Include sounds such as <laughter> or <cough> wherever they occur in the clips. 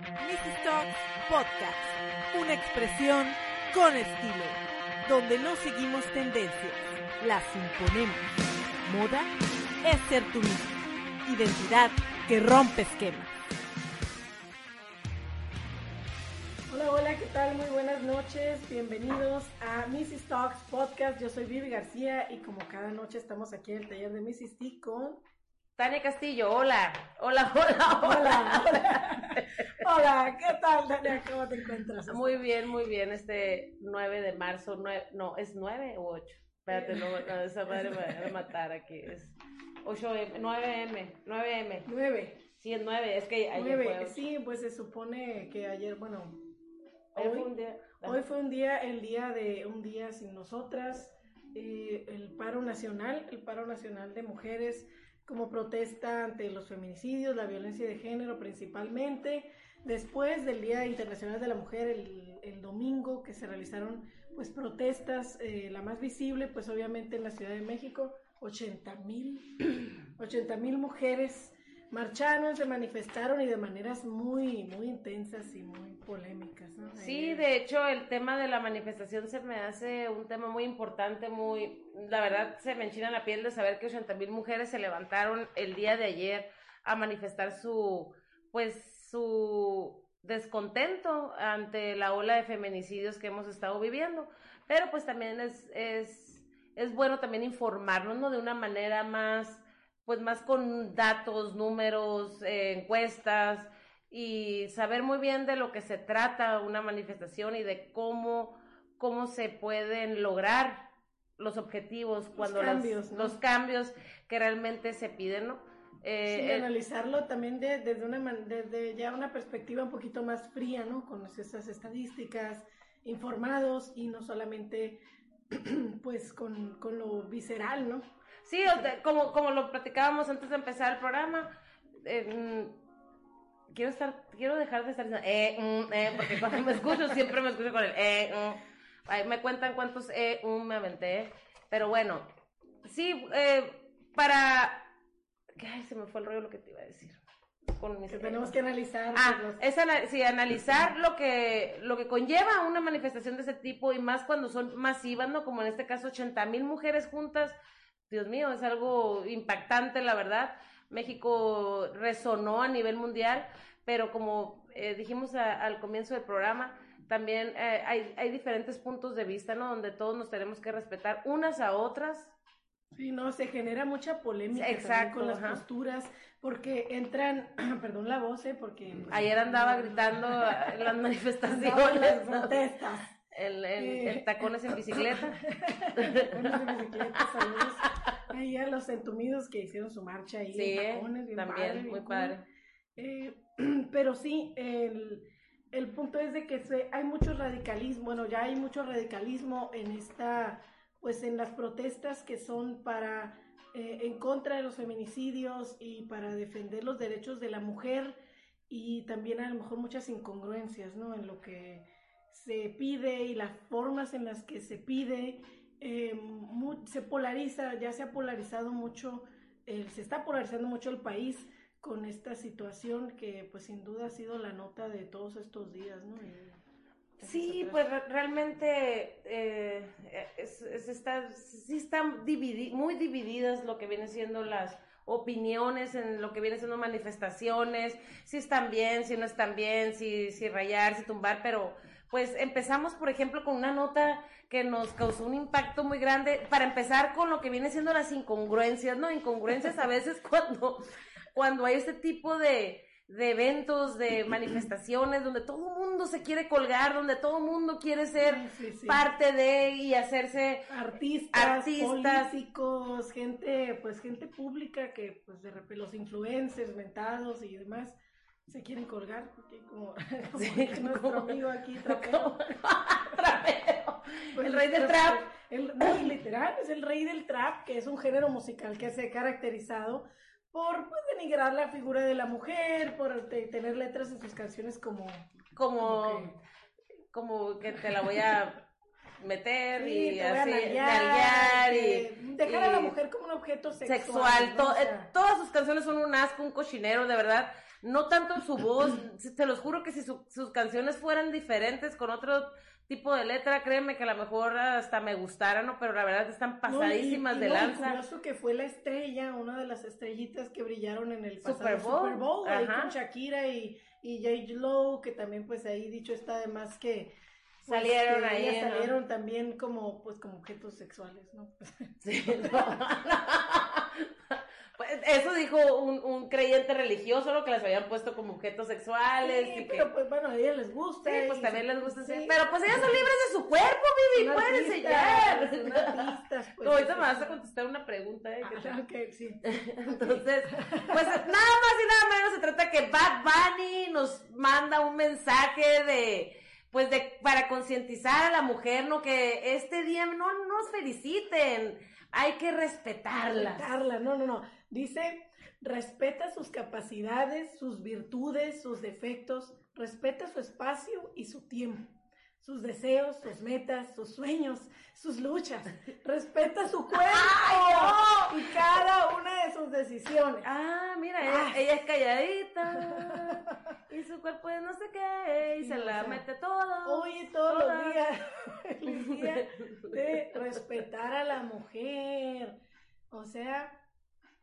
Mrs. Talks Podcast, una expresión con estilo, donde no seguimos tendencias, las imponemos. Moda es ser tú mismo, identidad que rompe esquemas. Hola, hola, ¿qué tal? Muy buenas noches. Bienvenidos a Mrs. Talks Podcast. Yo soy Vivi García y como cada noche estamos aquí en el taller de Mrs. T con... Tania Castillo, hola. Hola, hola, hola. Hola, hola. ¿Qué tal, Tania? ¿Cómo te encuentras? Muy bien, muy bien. Este 9 de marzo, nue- no, ¿es 9 o 8? Espérate, no, no, esa madre me va a matar aquí. Es 8M, 9M, 9M. Nueve. Sí, es 9, es que ayer Nueve. fue. Sí, pues se supone que ayer, bueno, fue hoy- un día. Hoy fue un día, el día de un día sin nosotras, eh, el paro nacional, el paro nacional de mujeres como protesta ante los feminicidios, la violencia de género principalmente, después del Día Internacional de la Mujer el, el domingo que se realizaron pues protestas, eh, la más visible pues obviamente en la Ciudad de México, 80 mil, <clears throat> 80 mil mujeres marcharon, se manifestaron y de maneras muy, muy intensas y muy polémicas. ¿no? Sí, Ahí- de hecho, el tema de la manifestación se me hace un tema muy importante, muy, la verdad se me enchina la piel de saber que 80 mil mujeres se levantaron el día de ayer a manifestar su, pues, su descontento ante la ola de feminicidios que hemos estado viviendo. Pero pues también es, es, es bueno también informarnos, ¿no? De una manera más, pues más con datos, números, eh, encuestas, y saber muy bien de lo que se trata una manifestación y de cómo, cómo se pueden lograr los objetivos cuando las- cambios, ¿no? los cambios que realmente se piden, ¿no? Eh, Sí, eh, analizarlo también de- desde, una, desde ya una perspectiva un poquito más fría, ¿no? Con esas estadísticas, informados y no solamente <clears throat> pues con, con lo visceral, ¿no? Sí, o sea, como, como lo platicábamos antes de empezar el programa, eh, mm, quiero estar, quiero dejar de estar diciendo, eh, mm, eh, porque cuando me escucho siempre me escucho con el, eh, mm. Ay, me cuentan cuántos, eh, mm, me aventé, pero bueno, sí, para, ay, se me fue el rollo lo que te iba a decir. Con mis, Que tenemos que analizar. Ah, los- es ana- sí, analizar lo que, lo que conlleva una manifestación de ese tipo y más cuando son masivas, ¿no? Como en este caso 80 mil mujeres juntas. Dios mío, es algo impactante, la verdad. México resonó a nivel mundial, pero como eh, dijimos a- al comienzo del programa, también eh, hay, hay diferentes puntos de vista, ¿no? Donde todos nos tenemos que respetar unas a otras. Sí, no, se genera mucha polémica Exacto, con las ajá. posturas, porque entran, <clears throat> perdón la voz, ¿eh? Porque... Ayer andaba gritando en las manifestaciones. las protestas. El, el, Eh. el tacones en bicicleta. Tacones de bicicleta, <laughs> saludos. Ahí a los entumidos que hicieron su marcha ahí Sí, en tacones, bien también, padre, muy padre. Eh, <clears throat> pero sí, el, el punto es de que se, hay mucho radicalismo, bueno, ya hay mucho radicalismo en esta, pues en las protestas que son para, eh, en contra de los feminicidios y para defender los derechos de la mujer y también a lo mejor muchas incongruencias, ¿no? En lo que se pide y las formas en las que se pide, eh, se polariza, ya se ha polarizado mucho, eh, se está polarizando mucho el país con esta situación que pues sin duda ha sido la nota de todos estos días, ¿no? Sí, pues re- realmente eh, es, es- está, sí están dividi- muy divididas lo que vienen siendo las opiniones en lo que vienen siendo manifestaciones, si están bien, si no están bien, si, si rayar, si tumbar, pero pues empezamos, por ejemplo, con una nota que nos causó un impacto muy grande, para empezar con lo que viene siendo las incongruencias, ¿no? Incongruencias a veces <laughs> cuando, cuando hay este tipo de, de eventos, de <laughs> manifestaciones, donde todo el mundo se quiere colgar, donde todo el mundo quiere ser Sí, sí. parte de y hacerse artistas, Artistas. políticos, gente, pues gente pública que pues de repente los influencers, mentados y demás se quieren colgar, porque como, <laughs> nuestro amigo aquí, <laughs> trapero, Trapero. pues, el rey del trap. el- no, literal, es el rey del trap, que es un género musical que se ha caracterizado por pues, denigrar la figura de la mujer, por te- tener letras en sus canciones como... Como, como como que te la voy a meter Sí, y así, nalguear que- y dejar a la mujer como un objeto sexual. sexual. ¿no? to- O sea, eh, todas sus canciones son un asco, un cochinero, de verdad. no tanto su voz, <clears throat> te los juro que si sus canciones fueran diferentes con otro tipo de letra, créeme que a lo mejor hasta me gustara, ¿no? Pero la verdad están pasadísimas de lanza. curioso que fue la estrella, una de las estrellitas que brillaron en el Super Bowl, ahí con Shakira y, y J. Lo, que también pues ahí dicho está además que pues, salieron ahí salieron también como pues como objetos sexuales, ¿no? Sí, <laughs> Pues, <laughs> eso dijo un, un, creyente religioso, lo que las habían puesto como objetos sexuales. Sí, pero pues bueno, a ellas les gusta. Sí, pues también les gusta, sí. Pero pues ellas son libres de su cuerpo, Vivi, pueden enseñar. Artistas, pues, ahorita me vas a contestar una pregunta, ¿eh? Ah, <laughs> ok, sí. <laughs> Entonces, pues nada más y nada menos se trata que Bad Bunny nos manda un mensaje de pues de para concientizar a la mujer, ¿no? Que este día no nos feliciten, hay que respetarla. Respetarla, no, no, no. Dice, respeta sus capacidades, sus virtudes, sus defectos, respeta su espacio y su tiempo, sus deseos, sus metas, sus sueños, sus luchas. Respeta su <laughs> cuerpo y cada una de sus decisiones. Ah, mira, ella, es calladita <laughs> y su cuerpo es no sé qué y se la mete todo. Oye, todos los días, <laughs> el día de respetar a la mujer. O sea,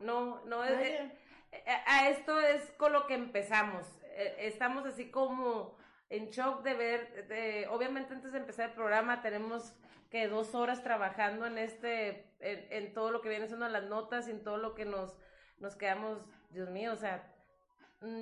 no, no, es, eh, eh, a esto es con lo que empezamos. Eh, estamos así como en shock de ver, de, obviamente antes de empezar el programa tenemos que dos horas trabajando en este, en, todo lo que viene siendo las notas, en todo lo que nos, nos quedamos, Dios mío, o sea,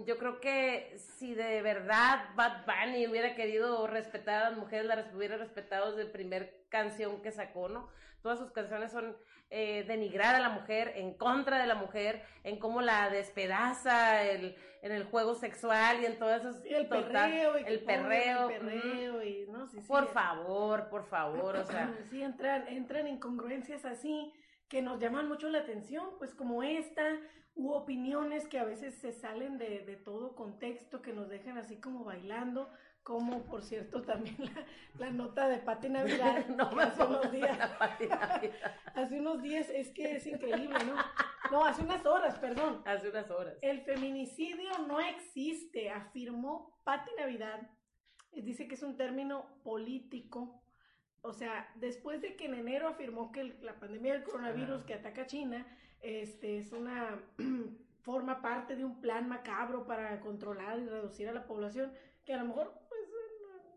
yo creo que si de verdad Bad Bunny hubiera querido respetar a las mujeres, las hubiera respetado desde la primera canción que sacó, ¿no? Todas sus canciones son eh, denigrar a la mujer, en contra de la mujer, en cómo la despedaza el, en el juego sexual y en todo eso. el perreo. Y el perreo. El perreo y, ¿no? Sí, por favor, por favor, o sea. <clears throat> Sí, entran, entran incongruencias así que nos llaman mucho la atención, pues como esta, u opiniones que a veces se salen de, de todo contexto, que nos dejan así como bailando como por cierto también la, nota de Pati Navidad <laughs> no hace unos días <laughs> hace unos días es que es increíble no no hace unas horas perdón. Hace unas horas. El feminicidio no existe afirmó Pati Navidad. Dice que es un término político o sea después de que en enero afirmó que la pandemia del coronavirus que ataca a China este es una <clears throat> forma parte de un plan macabro para controlar y reducir a la población que a lo mejor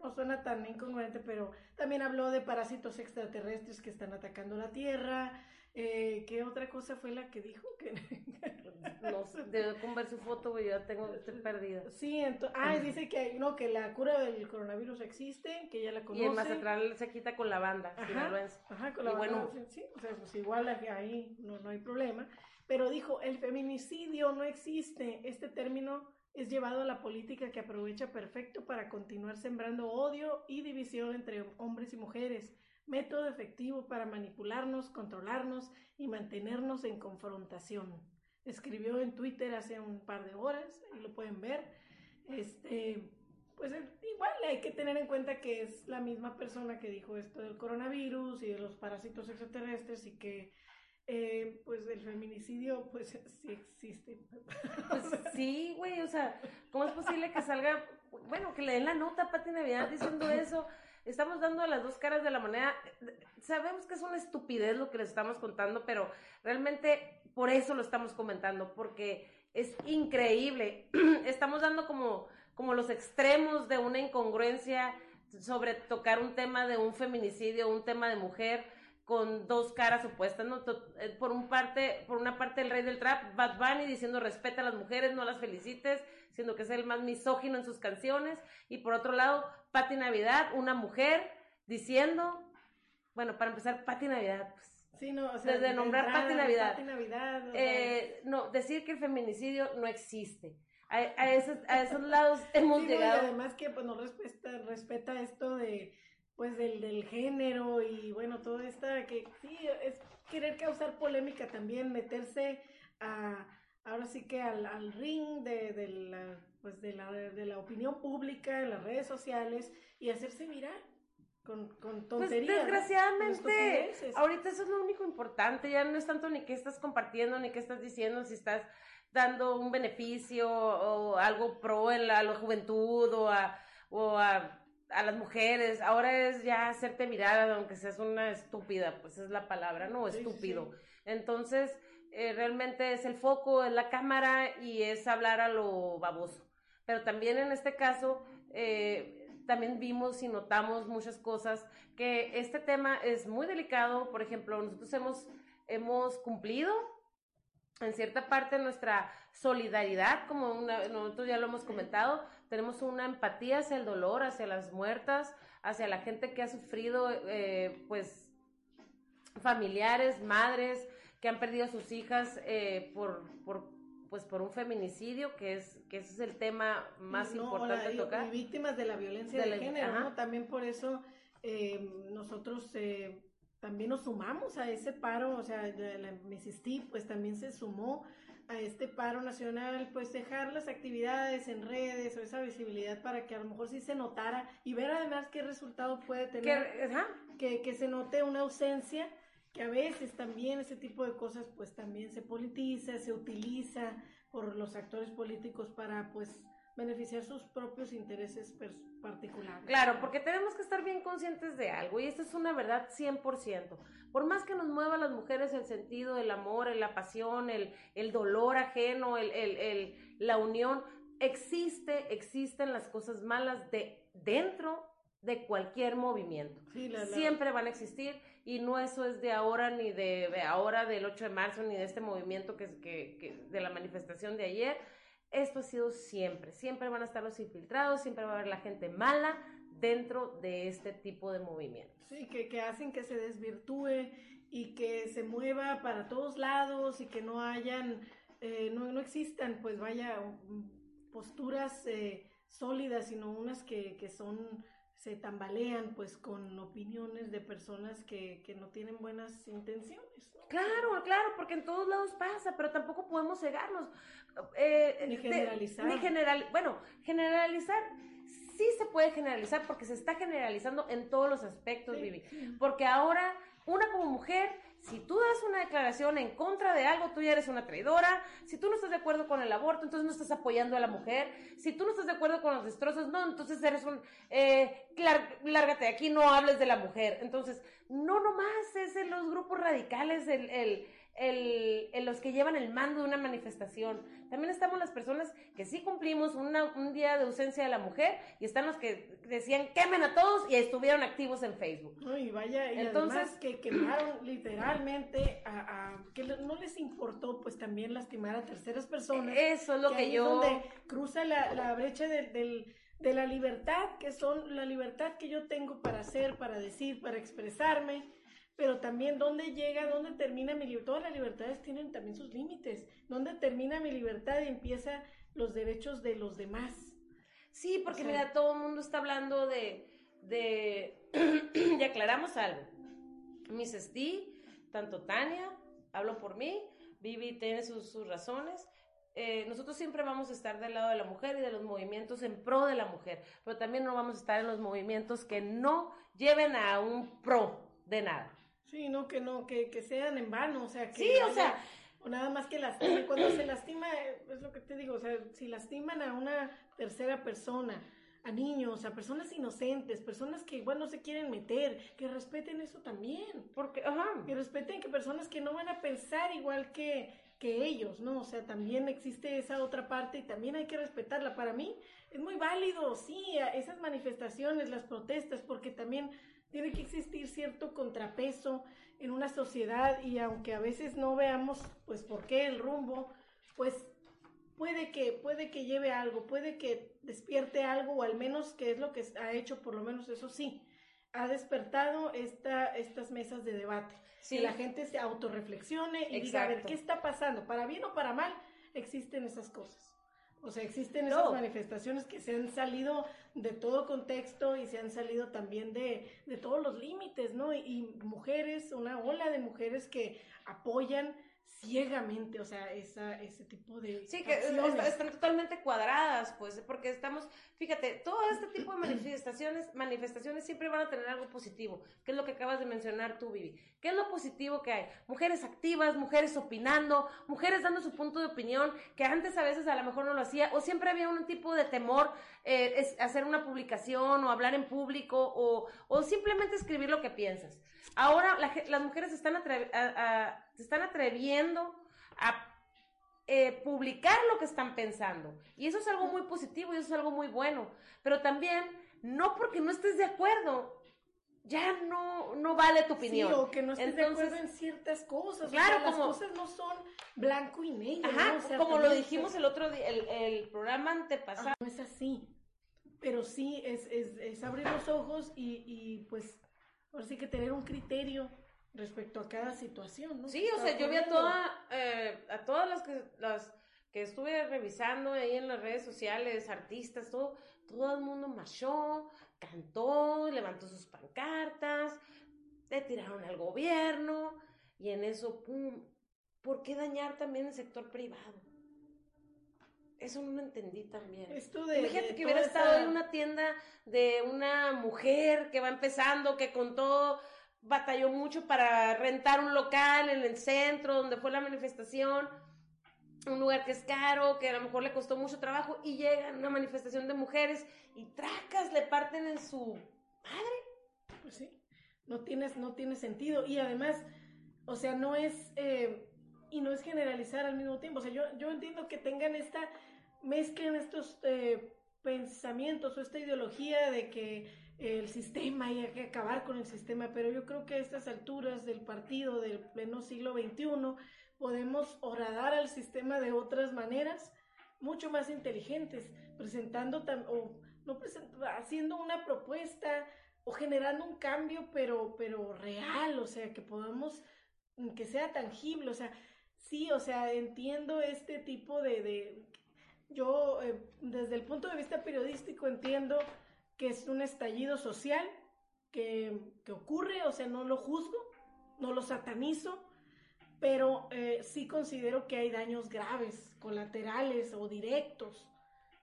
no suena tan incongruente, pero también habló de parásitos extraterrestres que están atacando la Tierra. Eh, ¿Qué otra cosa fue la que dijo? <laughs> Que... no sé, debo con ver su foto, yo ya tengo, estoy perdida. Sí, entonces, ah, dice que no, que la cura del coronavirus existe, que ya la conoce. Y el Mazatlán se quita con la banda, ajá, ajá, con la banda, bueno, sí, o sea, pues igual ahí no, no hay problema. Pero dijo, el feminicidio no existe, este término es llevado a la política que aprovecha perfecto para continuar sembrando odio y división entre hombres y mujeres, método efectivo para manipularnos, controlarnos y mantenernos en confrontación. Escribió en Twitter hace un par de horas y lo pueden ver. Este, pues igual hay que tener en cuenta que es la misma persona que dijo esto del coronavirus y de los parásitos extraterrestres y que eh, pues el feminicidio, pues sí existe. Pues sí, güey, o sea, ¿cómo es posible que salga, bueno, que le den la nota a Pati Navidad diciendo eso? Estamos dando las dos caras de la moneda. Sabemos que es una estupidez lo que les estamos contando, pero realmente por eso lo estamos comentando, porque es increíble. <clears throat> Estamos dando como, como los extremos de una incongruencia sobre tocar un tema de un feminicidio, un tema de mujer con dos caras opuestas, ¿no? Eh, por un parte, por una parte el rey del trap, Bad Bunny diciendo respeta a las mujeres, no las felicites, siendo que es el más misógino en sus canciones, y por otro lado, Patti Navidad, una mujer diciendo, bueno, para empezar, Patti Navidad, pues, Sí, no, o sea, desde nombrar Patti Navidad. Navidad eh, no, decir que el feminicidio no existe. A, a, esos, a esos lados <laughs> hemos llegado. y además que pues no respeta, respeta esto de pues del, del género y bueno, todo esta que sí, es querer causar polémica también, meterse a, ahora sí que al, al ring de, de, la, pues de, la, de la opinión pública en las redes sociales y hacerse viral. Con, con Pues tonterías. ¿no? desgraciadamente, Con ahorita eso es lo único importante, ya no es tanto ni qué estás compartiendo, ni qué estás diciendo, si estás dando un beneficio o algo pro en la, a la juventud o a, o a, a las mujeres, ahora es ya hacerte mirar, aunque seas una estúpida, pues es la palabra, ¿no? Sí, Estúpido. sí. Entonces, eh, realmente es el foco, es la cámara y es hablar a lo baboso. Pero también en este caso, eh, también vimos y notamos muchas cosas, que este tema es muy delicado, por ejemplo, nosotros hemos, hemos cumplido en cierta parte nuestra solidaridad, como nosotros ya lo hemos comentado, tenemos una empatía hacia el dolor, hacia las muertas, hacia la gente que ha sufrido, eh, pues, familiares, madres que han perdido a sus hijas eh, por, pues, por un feminicidio, que es que ese es el tema más No, importante la- tocar. Y víctimas de la violencia De de, la- género, ajá. ¿no? También por eso eh, nosotros eh, también nos sumamos a ese paro, o sea, la, Mesistí, pues también se sumó a este paro nacional, pues dejar las actividades en redes o esa visibilidad para que a lo mejor sí se notara y ver además qué resultado puede tener, que, que se note una ausencia, que a veces también ese tipo de cosas pues también se politiza, se utiliza por los actores políticos para pues beneficiar sus propios intereses particulares. Claro, porque tenemos que estar bien conscientes de algo y esta es una verdad 100%. Por más que nos mueva a las mujeres el sentido, el amor, la pasión, el, el dolor ajeno, el, el- el- la unión, existe, existen las cosas malas de dentro de cualquier movimiento. Sí, la- la- Siempre van a existir y no eso es de ahora ni de, de ahora del 8 de marzo ni de este movimiento que, que, que de la manifestación de ayer. Esto ha sido siempre, siempre van a estar los infiltrados, siempre va a haber la gente mala dentro de este tipo de movimientos. Sí, que, que hacen que se desvirtúe y que se mueva para todos lados y que no hayan, eh, no, no existan, pues vaya, posturas eh, sólidas, sino unas que, que son, se tambalean pues con opiniones de personas que, que no tienen buenas intenciones. ¿no? Claro, claro, porque en todos lados pasa, pero tampoco podemos cegarnos. Eh, Ni generalizar. ni general, bueno, generalizar sí se puede generalizar porque se está generalizando en todos los aspectos, Sí, Vivi. Porque ahora, una como mujer, si tú das una declaración en contra de algo, tú ya eres una traidora. Si tú no estás de acuerdo con el aborto, entonces no estás apoyando a la mujer. Si tú no estás de acuerdo con los destrozos, no, entonces eres un... Eh, lárgate de aquí, no hables de la mujer. Entonces, no nomás es en los grupos radicales el... el el, el los que llevan el mando de una manifestación. También estamos las personas que sí cumplimos una- un día de ausencia de la mujer y están los que decían quemen a todos y estuvieron activos en Facebook. No, y vaya, y Entonces- además que quemaron literalmente a, a- que no les importó pues también lastimar a terceras personas. Eso es lo que ahí yo... Es donde cruza la, la brecha del- de la libertad, que son la libertad que yo tengo para hacer, para decir, para expresarme, pero también dónde llega, dónde termina mi libertad. Todas las libertades tienen también sus límites. ¿Dónde termina mi libertad y empieza los derechos de los demás? Sí, porque O sea- mira, todo el mundo está hablando de... de... <clears throat> y aclaramos algo. Miss Esti, tanto Tania, hablo por mí, Vivi tiene sus, sus razones. eh, nosotros siempre vamos a estar del lado de la mujer y de los movimientos en pro de la mujer, pero también no vamos a estar en los movimientos que no lleven a un pro de nada. Sí, no, que no, que, que sean en vano, o sea, que Sí, o sea, o nada más que lastimen. Cuando se lastima, es lo que te digo, o sea, si lastiman a una tercera persona, a niños, a personas inocentes, personas que igual no se quieren meter, que respeten eso también. porque, ajá, Que respeten que personas que no van a pensar igual que, que ellos, ¿no? O sea, también existe esa otra parte y también hay que respetarla. Para mí es muy válido, sí, esas manifestaciones, las protestas, porque también tiene que existir cierto contrapeso en una sociedad y aunque a veces no veamos, pues, por qué el rumbo, pues puede que, puede que lleve algo, puede que despierte algo, o al menos que es lo que ha hecho, por lo menos eso sí, ha despertado esta, estas mesas de debate. sí, Que la gente se autorreflexione y diga, a ver. ¿qué está pasando? Para bien o para mal, existen esas cosas. O sea, existen esas No. manifestaciones que se han salido de todo contexto y se han salido también de, de todos los límites, ¿no? Y, y mujeres, una ola de mujeres que apoyan ciegamente, o sea, esa, ese tipo de... Sí, que están totalmente cuadradas, pues, porque estamos, fíjate, todo este tipo de manifestaciones, manifestaciones siempre van a tener algo positivo, que es lo que acabas de mencionar tú, Vivi. ¿Qué es lo positivo que hay? Mujeres activas, mujeres opinando, mujeres dando su punto de opinión, que antes a veces a lo mejor no lo hacía, o siempre había un tipo de temor, eh, es hacer una publicación o hablar en público o, o simplemente escribir lo que piensas. Ahora las mujeres están, se están atreviendo a eh, publicar lo que están pensando. Y eso es algo muy positivo y eso es algo muy bueno. Pero también, no porque no estés de acuerdo, ya no, no vale tu opinión. Sí, o que no estés de acuerdo en ciertas cosas. Claro, como, las cosas no son blanco y negro. Ajá, como lo dijimos el otro día, el, el programa antepasado. no es así. Pero sí, es, es, es abrir los ojos y, y pues ahora sí que tener un criterio respecto a cada situación, ¿no? Sí, o sea, yo vi a toda, eh, a todas las que, las que estuve revisando ahí en las redes sociales, artistas, todo, todo el mundo marchó, cantó, levantó sus pancartas, le tiraron al gobierno, y en eso, pum, ¿por qué dañar también el sector privado? Eso no lo entendí también. Esto de, Imagínate que hubiera estado en una tienda de una mujer que va empezando, que contó, batalló mucho para rentar un local en el centro donde fue la manifestación, un lugar que es caro, que a lo mejor le costó mucho trabajo, y llega una manifestación de mujeres y tracas le parten en su madre. Pues sí, no, tienes, no tiene sentido. Y además, o sea, no es... Eh, y no es generalizar al mismo tiempo. O sea, yo, yo entiendo que tengan esta mezclen estos eh, pensamientos o esta ideología de que el sistema hay que acabar con el sistema, pero yo creo que a estas alturas del partido del pleno siglo XXI podemos horadar al sistema de otras maneras mucho más inteligentes, presentando o no haciendo una propuesta o generando un cambio pero pero real, o sea, que podamos que sea tangible, o sea, sí, o sea, entiendo este tipo de yo eh, desde el punto de vista periodístico entiendo que es un estallido social que, ocurre, o sea, no lo juzgo, no lo satanizo, pero eh, sí considero que hay daños graves, colaterales o directos,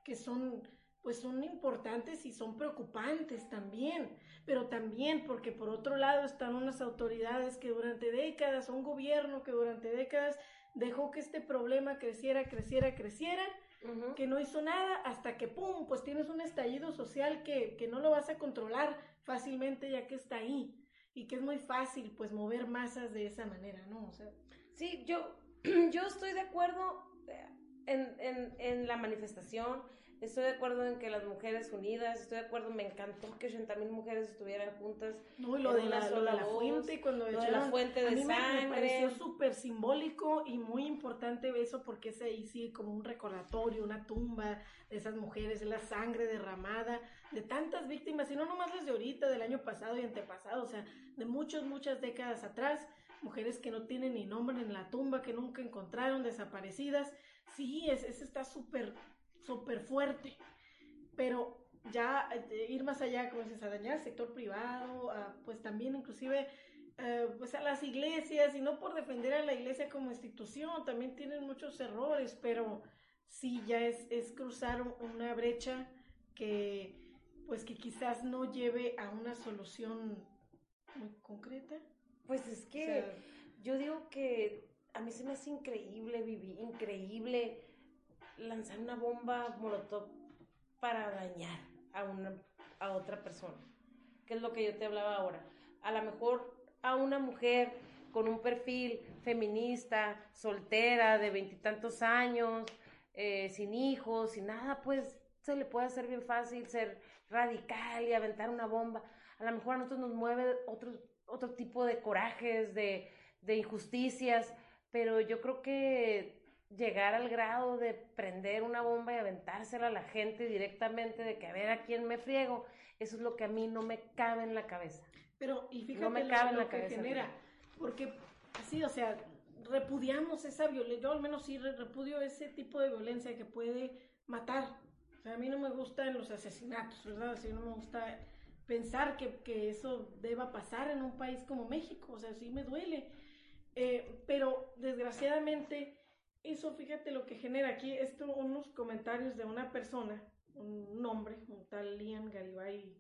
que son pues son importantes y son preocupantes también, pero también porque por otro lado están unas autoridades que durante décadas, un gobierno que durante décadas dejó que este problema creciera, creciera, creciera, que no hizo nada hasta que, ¡pum!, pues tienes un estallido social que, que no lo vas a controlar fácilmente ya que está ahí y que es muy fácil pues mover masas de esa manera, ¿no? O sea, sí, yo, <clears throat> yo estoy de acuerdo eh, en, en, en la manifestación, Estoy de acuerdo en que las mujeres unidas, estoy de acuerdo, me encantó que 80 mil mujeres estuvieran juntas. No, y lo, de la, fuente, cuando lo de la fuente de a mí sangre. Me, pareció súper simbólico y muy importante eso porque es ahí sí como un recordatorio, una tumba de esas mujeres, de la sangre derramada, de tantas víctimas, y no nomás las de ahorita, del año pasado y antepasado, o sea, de muchas, muchas décadas atrás, mujeres que no tienen ni nombre en la tumba, que nunca encontraron, desaparecidas. Sí, es, eso está súper súper fuerte, pero ya eh, ir más allá, como dices, a dañar el sector privado, pues también inclusive eh, pues a las iglesias, y no por defender a la iglesia como institución, también tienen muchos errores, pero sí ya es, es cruzar una brecha que pues que quizás no lleve a una solución muy concreta. Pues es que yo digo que a mí se me hace increíble, vivir increíble lanzar una bomba molotov para dañar a, una, a otra persona. Que es lo que yo te hablaba ahora. A lo mejor a una mujer con un perfil feminista, soltera, de veintitantos años, eh, sin hijos, sin nada, pues se le puede hacer bien fácil ser radical y aventar una bomba. A lo mejor a nosotros nos mueve otro, otro tipo de corajes, de, de injusticias, pero yo creo que llegar al grado de prender una bomba y aventársela a la gente directamente, de que a ver a quién me friego, eso es lo que a mí no me cabe en la cabeza. Pero, y fíjate no me cabe en la cabeza, genera, porque así, o sea, repudiamos esa violencia, yo al menos sí repudio ese tipo de violencia que puede matar. O sea, a mí no me gustan los asesinatos, ¿verdad? Así no me gusta pensar que, que eso deba pasar en un país como México, o sea, sí me duele Eh, pero desgraciadamente, eso fíjate lo que genera aquí, esto, unos comentarios de una persona, un hombre, un tal Lian Garibay,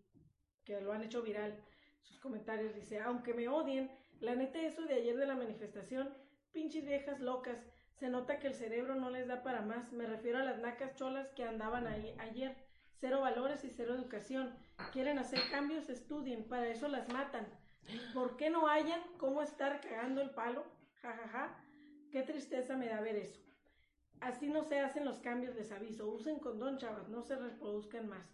que lo han hecho viral, sus comentarios, dice, aunque me odien, la neta eso de ayer de la manifestación, pinches viejas locas, se nota que el cerebro no les da para más, me refiero a las nacas cholas que andaban ahí ayer, cero valores y cero educación, quieren hacer cambios, estudien, para eso las matan, ¿por qué no hayan cómo estar cagando el palo? Ja, ja, ja, qué tristeza me da ver eso. Así no se hacen los cambios, les aviso. Usen condón, chavas, no se reproduzcan más.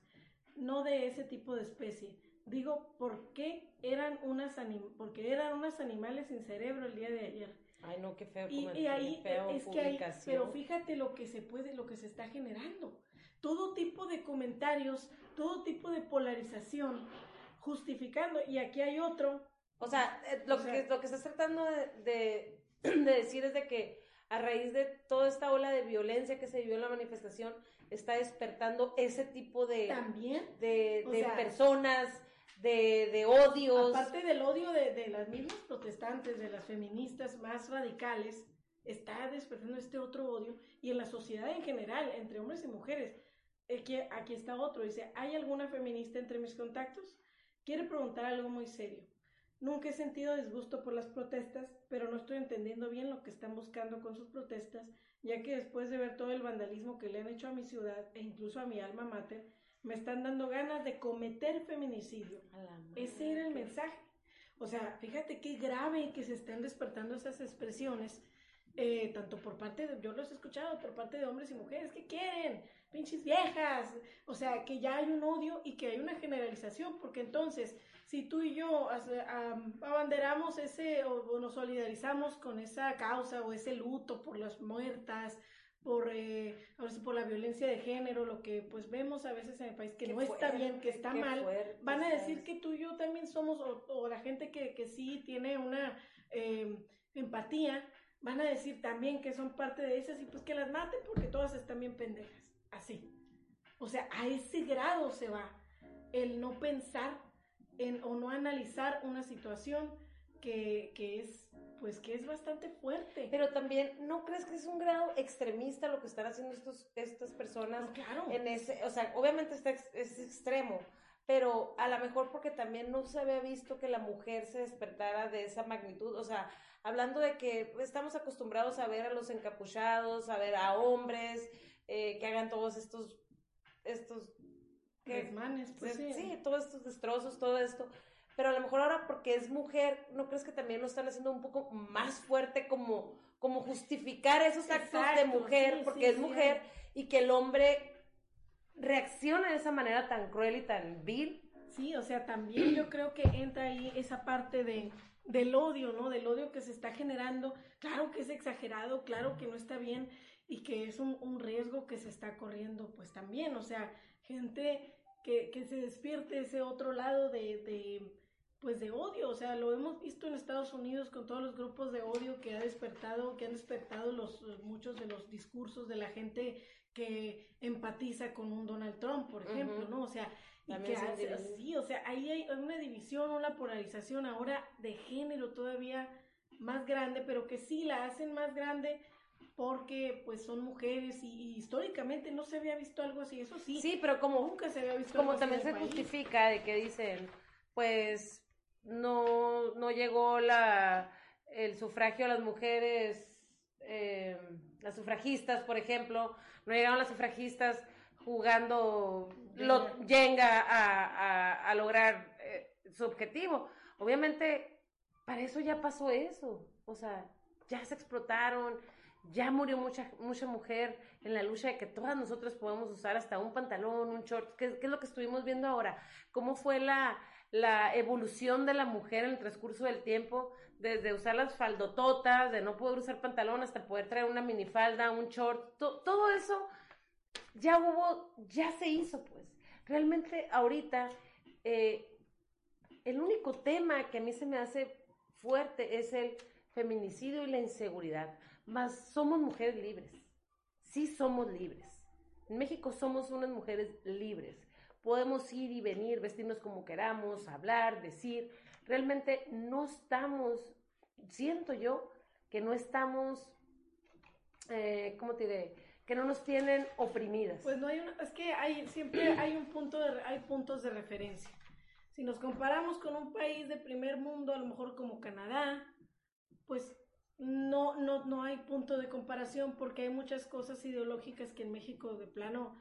No de ese tipo de especie. Digo, ¿por qué eran unas porque eran unos animales sin cerebro el día de ayer? Ay, no, qué feo. Y, y ahí es que hay, pero fíjate lo que se puede, lo que se está generando. Todo tipo de comentarios, todo tipo de polarización, justificando. Y aquí hay otro. O sea, eh, lo, que, lo que estás tratando de, de <clears throat> decir es de que a raíz de toda esta ola de violencia que se vivió en la manifestación, está despertando ese tipo de, ¿También? de, de personas, de, de odios. Aparte del odio de, de las mismas protestantes, de las feministas más radicales, está despertando este otro odio y en la sociedad en general, entre hombres y mujeres. Aquí, aquí está otro, dice, ¿hay alguna feminista entre mis contactos? Quiere preguntar algo muy serio. Nunca he sentido disgusto por las protestas, pero no estoy entendiendo bien lo que están buscando con sus protestas, ya que después de ver todo el vandalismo que le han hecho a mi ciudad e incluso a mi alma mater, me están dando ganas de cometer feminicidio. Ese era el mensaje. O sea, fíjate qué grave que se estén despertando esas expresiones, eh, tanto por parte de, yo los he escuchado, por parte de hombres y mujeres, que quieren? Pinches viejas. O sea, que ya hay un odio y que hay una generalización, porque entonces, si tú y yo abanderamos ese o, nos solidarizamos con esa causa o ese luto por las muertas, por, eh, por la violencia de género, lo que pues vemos a veces en el país que no está bien, que está mal, van a decir que tú y yo también somos, o, la gente que, que, sí tiene una em, empatía, van a decir también que son parte de esas y pues que las maten porque todas están bien pendejas, así. O sea, a ese grado se va el no pensar en, o no analizar una situación que, que es pues que es bastante fuerte. Pero también, ¿no crees que es un grado extremista lo que están haciendo estos, estas personas? claro. En ese, o sea, obviamente está es extremo, pero a lo mejor porque también no se había visto que la mujer se despertara de esa magnitud, o sea, hablando de que estamos acostumbrados a ver a los encapuchados, a ver a hombres eh, que hagan todos estos, estos... Desmanes, pues sí. Sí, todos estos destrozos, todo esto pero a lo mejor ahora porque es mujer, ¿no crees que también lo están haciendo un poco más fuerte como, como justificar esos actos de mujer porque es mujer y que el hombre reacciona de esa manera tan cruel y tan vil? Sí, o sea, también yo creo que entra ahí esa parte de del odio, ¿no? Del odio que se está generando. Claro que es exagerado, claro que no está bien y que es un, un riesgo que se está corriendo, pues también, o sea, gente que, que se despierte ese otro lado de, de pues de odio, o sea, lo hemos visto en Estados Unidos con todos los grupos de odio que ha despertado, que han despertado los muchos de los discursos de la gente que empatiza con un Donald Trump, por ejemplo, ¿no? O sea, y que hace, sí, o sea, ahí hay una división, una polarización ahora de género todavía más grande, pero que sí la hacen más grande porque pues son mujeres y, históricamente no se había visto algo así, eso sí. Sí, pero como nunca se había visto como también se justifica de que dicen, pues no, no llegó la, el sufragio a las mujeres, eh, las sufragistas, por ejemplo, no llegaron las sufragistas jugando lo, Jenga a, a, lograr eh, su objetivo. Obviamente, para eso ya pasó eso. O sea, ya se explotaron, ya murió mucha, mucha mujer en la lucha de que todas nosotras podemos usar hasta un pantalón, un short, ¿qué, qué es lo que estuvimos viendo ahora? ¿Cómo fue la, la evolución de la mujer en el transcurso del tiempo, desde usar las faldototas, de no poder usar pantalón hasta poder traer una minifalda, un short, todo eso ya hubo, ya se hizo, pues. Realmente ahorita eh, el único tema que a mí se me hace fuerte es el feminicidio y la inseguridad. Más somos mujeres libres. Sí somos libres. En México somos unas mujeres libres podemos ir y venir, vestirnos como queramos, hablar, decir. Realmente no estamos, siento yo, que no estamos, eh, ¿cómo te diré? Que no nos tienen oprimidas. Pues no hay una, es que hay, siempre hay un punto hay puntos de referencia. Si nos comparamos con un país de primer mundo, a lo mejor como Canadá, pues no, no, no hay punto de comparación porque hay muchas cosas ideológicas que en México de plano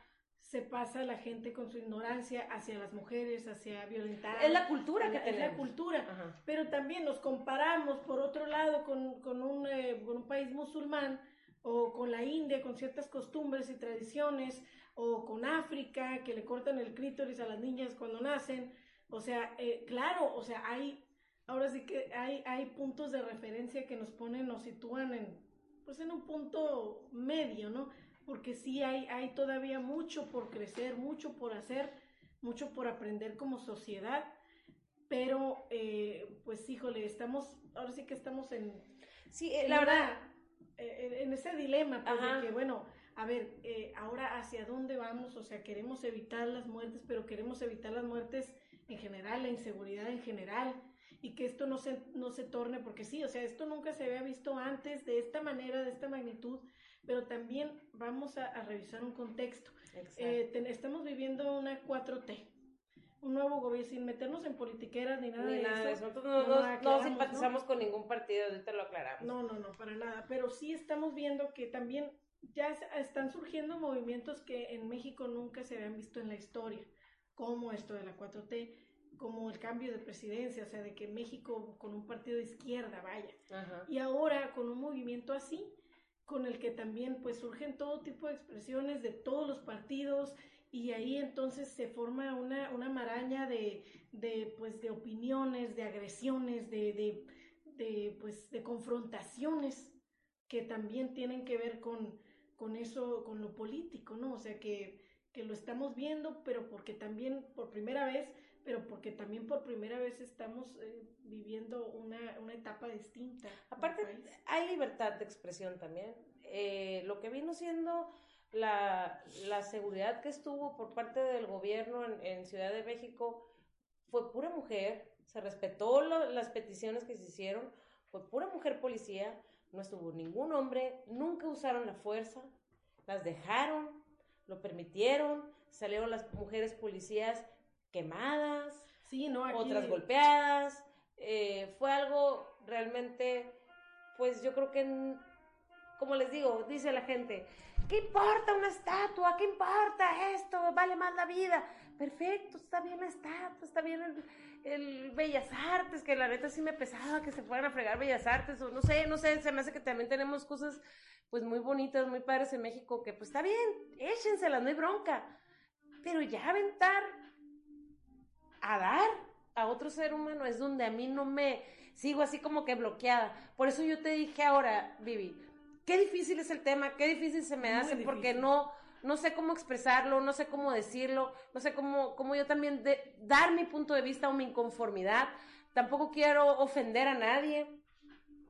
se pasa la gente con su ignorancia hacia las mujeres, hacia violentar. Es la cultura que Es la cultura. Pero también nos comparamos, por otro lado, con, con, un, eh, con un país musulmán o con la India, con ciertas costumbres y tradiciones, o con África, que le cortan el clítoris a las niñas cuando nacen. O sea, eh, claro, o sea, hay, ahora sí que hay, hay puntos de referencia que nos ponen, nos sitúan en, pues en un punto medio, ¿no? porque sí hay, hay todavía mucho por crecer, mucho por hacer, mucho por aprender como sociedad, pero eh, pues híjole, estamos, ahora sí que estamos en... Sí, eh, la verdad... Eh, en ese dilema, pues, de que bueno, a ver, ahora hacia dónde vamos, o sea, queremos evitar las muertes, pero queremos evitar las muertes en general, la inseguridad en general, y que esto no se, no se torne, porque sí, o sea, esto nunca se había visto antes de esta manera, de esta magnitud, pero también vamos a, revisar un contexto. Eh, estamos viviendo una 4T, un nuevo gobierno, sin meternos en politiqueras ni nada, de, eso. Nosotros no, simpatizamos con ningún partido, ahorita lo aclaramos. No, no, no, para nada. Pero sí estamos viendo que también ya están surgiendo movimientos que en México nunca se habían visto en la historia, como esto de la 4T, como el cambio de presidencia, o sea, de que México con un partido de izquierda vaya. Y ahora con un movimiento así, con el que también pues surgen todo tipo de expresiones de todos los partidos y ahí entonces se forma una, una maraña de, de, pues, de opiniones, de agresiones, de, de, de, pues, de confrontaciones que también tienen que ver con, con eso, con lo político, ¿no? O sea, que, que lo estamos viendo, pero porque también por primera vez pero porque también por primera vez estamos eh, viviendo una, una, etapa distinta. Aparte, hay libertad de expresión también. Eh, lo que vino siendo la, la, seguridad que estuvo por parte del gobierno en, en Ciudad de México fue pura mujer, se respetó las peticiones que se hicieron, fue pura mujer policía, no estuvo ningún hombre, nunca usaron la fuerza, las dejaron, lo permitieron, salieron las mujeres policías quemadas, sí, no, otras golpeadas. Eh, fue algo realmente, pues yo creo que, como les digo, dice la gente, ¿qué importa una estatua? ¿Qué importa esto? Vale más la vida. Perfecto, está bien la estatua, está bien el, Bellas Artes, que la neta sí me pesaba que se fueran a fregar Bellas Artes, o no sé, no sé, se me hace que también tenemos cosas pues muy bonitas, muy padres en México, que pues está bien, échenselas, no hay bronca. Pero ya aventar a dar a otro ser humano es donde a mí no me sigo así como que bloqueada. Por eso yo te dije ahora, Vivi, qué difícil es el tema, qué difícil se me hace porque no no sé cómo expresarlo, no sé cómo decirlo, no sé cómo, cómo yo también de, dar mi punto de vista o mi inconformidad. Tampoco quiero ofender a nadie.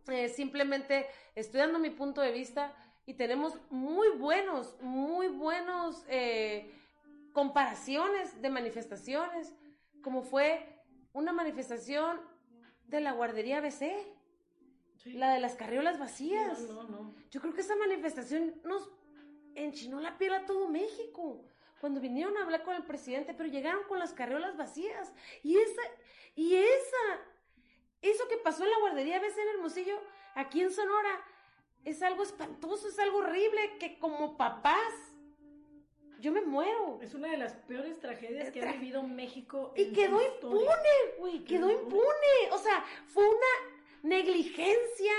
Eh, simplemente estoy dando mi punto de vista y tenemos muy buenos, muy buenos eh, comparaciones de manifestaciones como fue una manifestación de la guardería BC, la de las carriolas vacías. No, no, Yo creo que esa manifestación nos enchinó la piel a todo México cuando vinieron a hablar con el presidente, pero llegaron con las carriolas vacías. Y esa, y esa, eso que pasó en la guardería BC en Hermosillo, aquí en Sonora, es algo espantoso, es algo horrible que como papás yo me muero. Es una de las peores tragedias que ha vivido México. Y quedó impune, güey, quedó impune. O sea, fue una negligencia.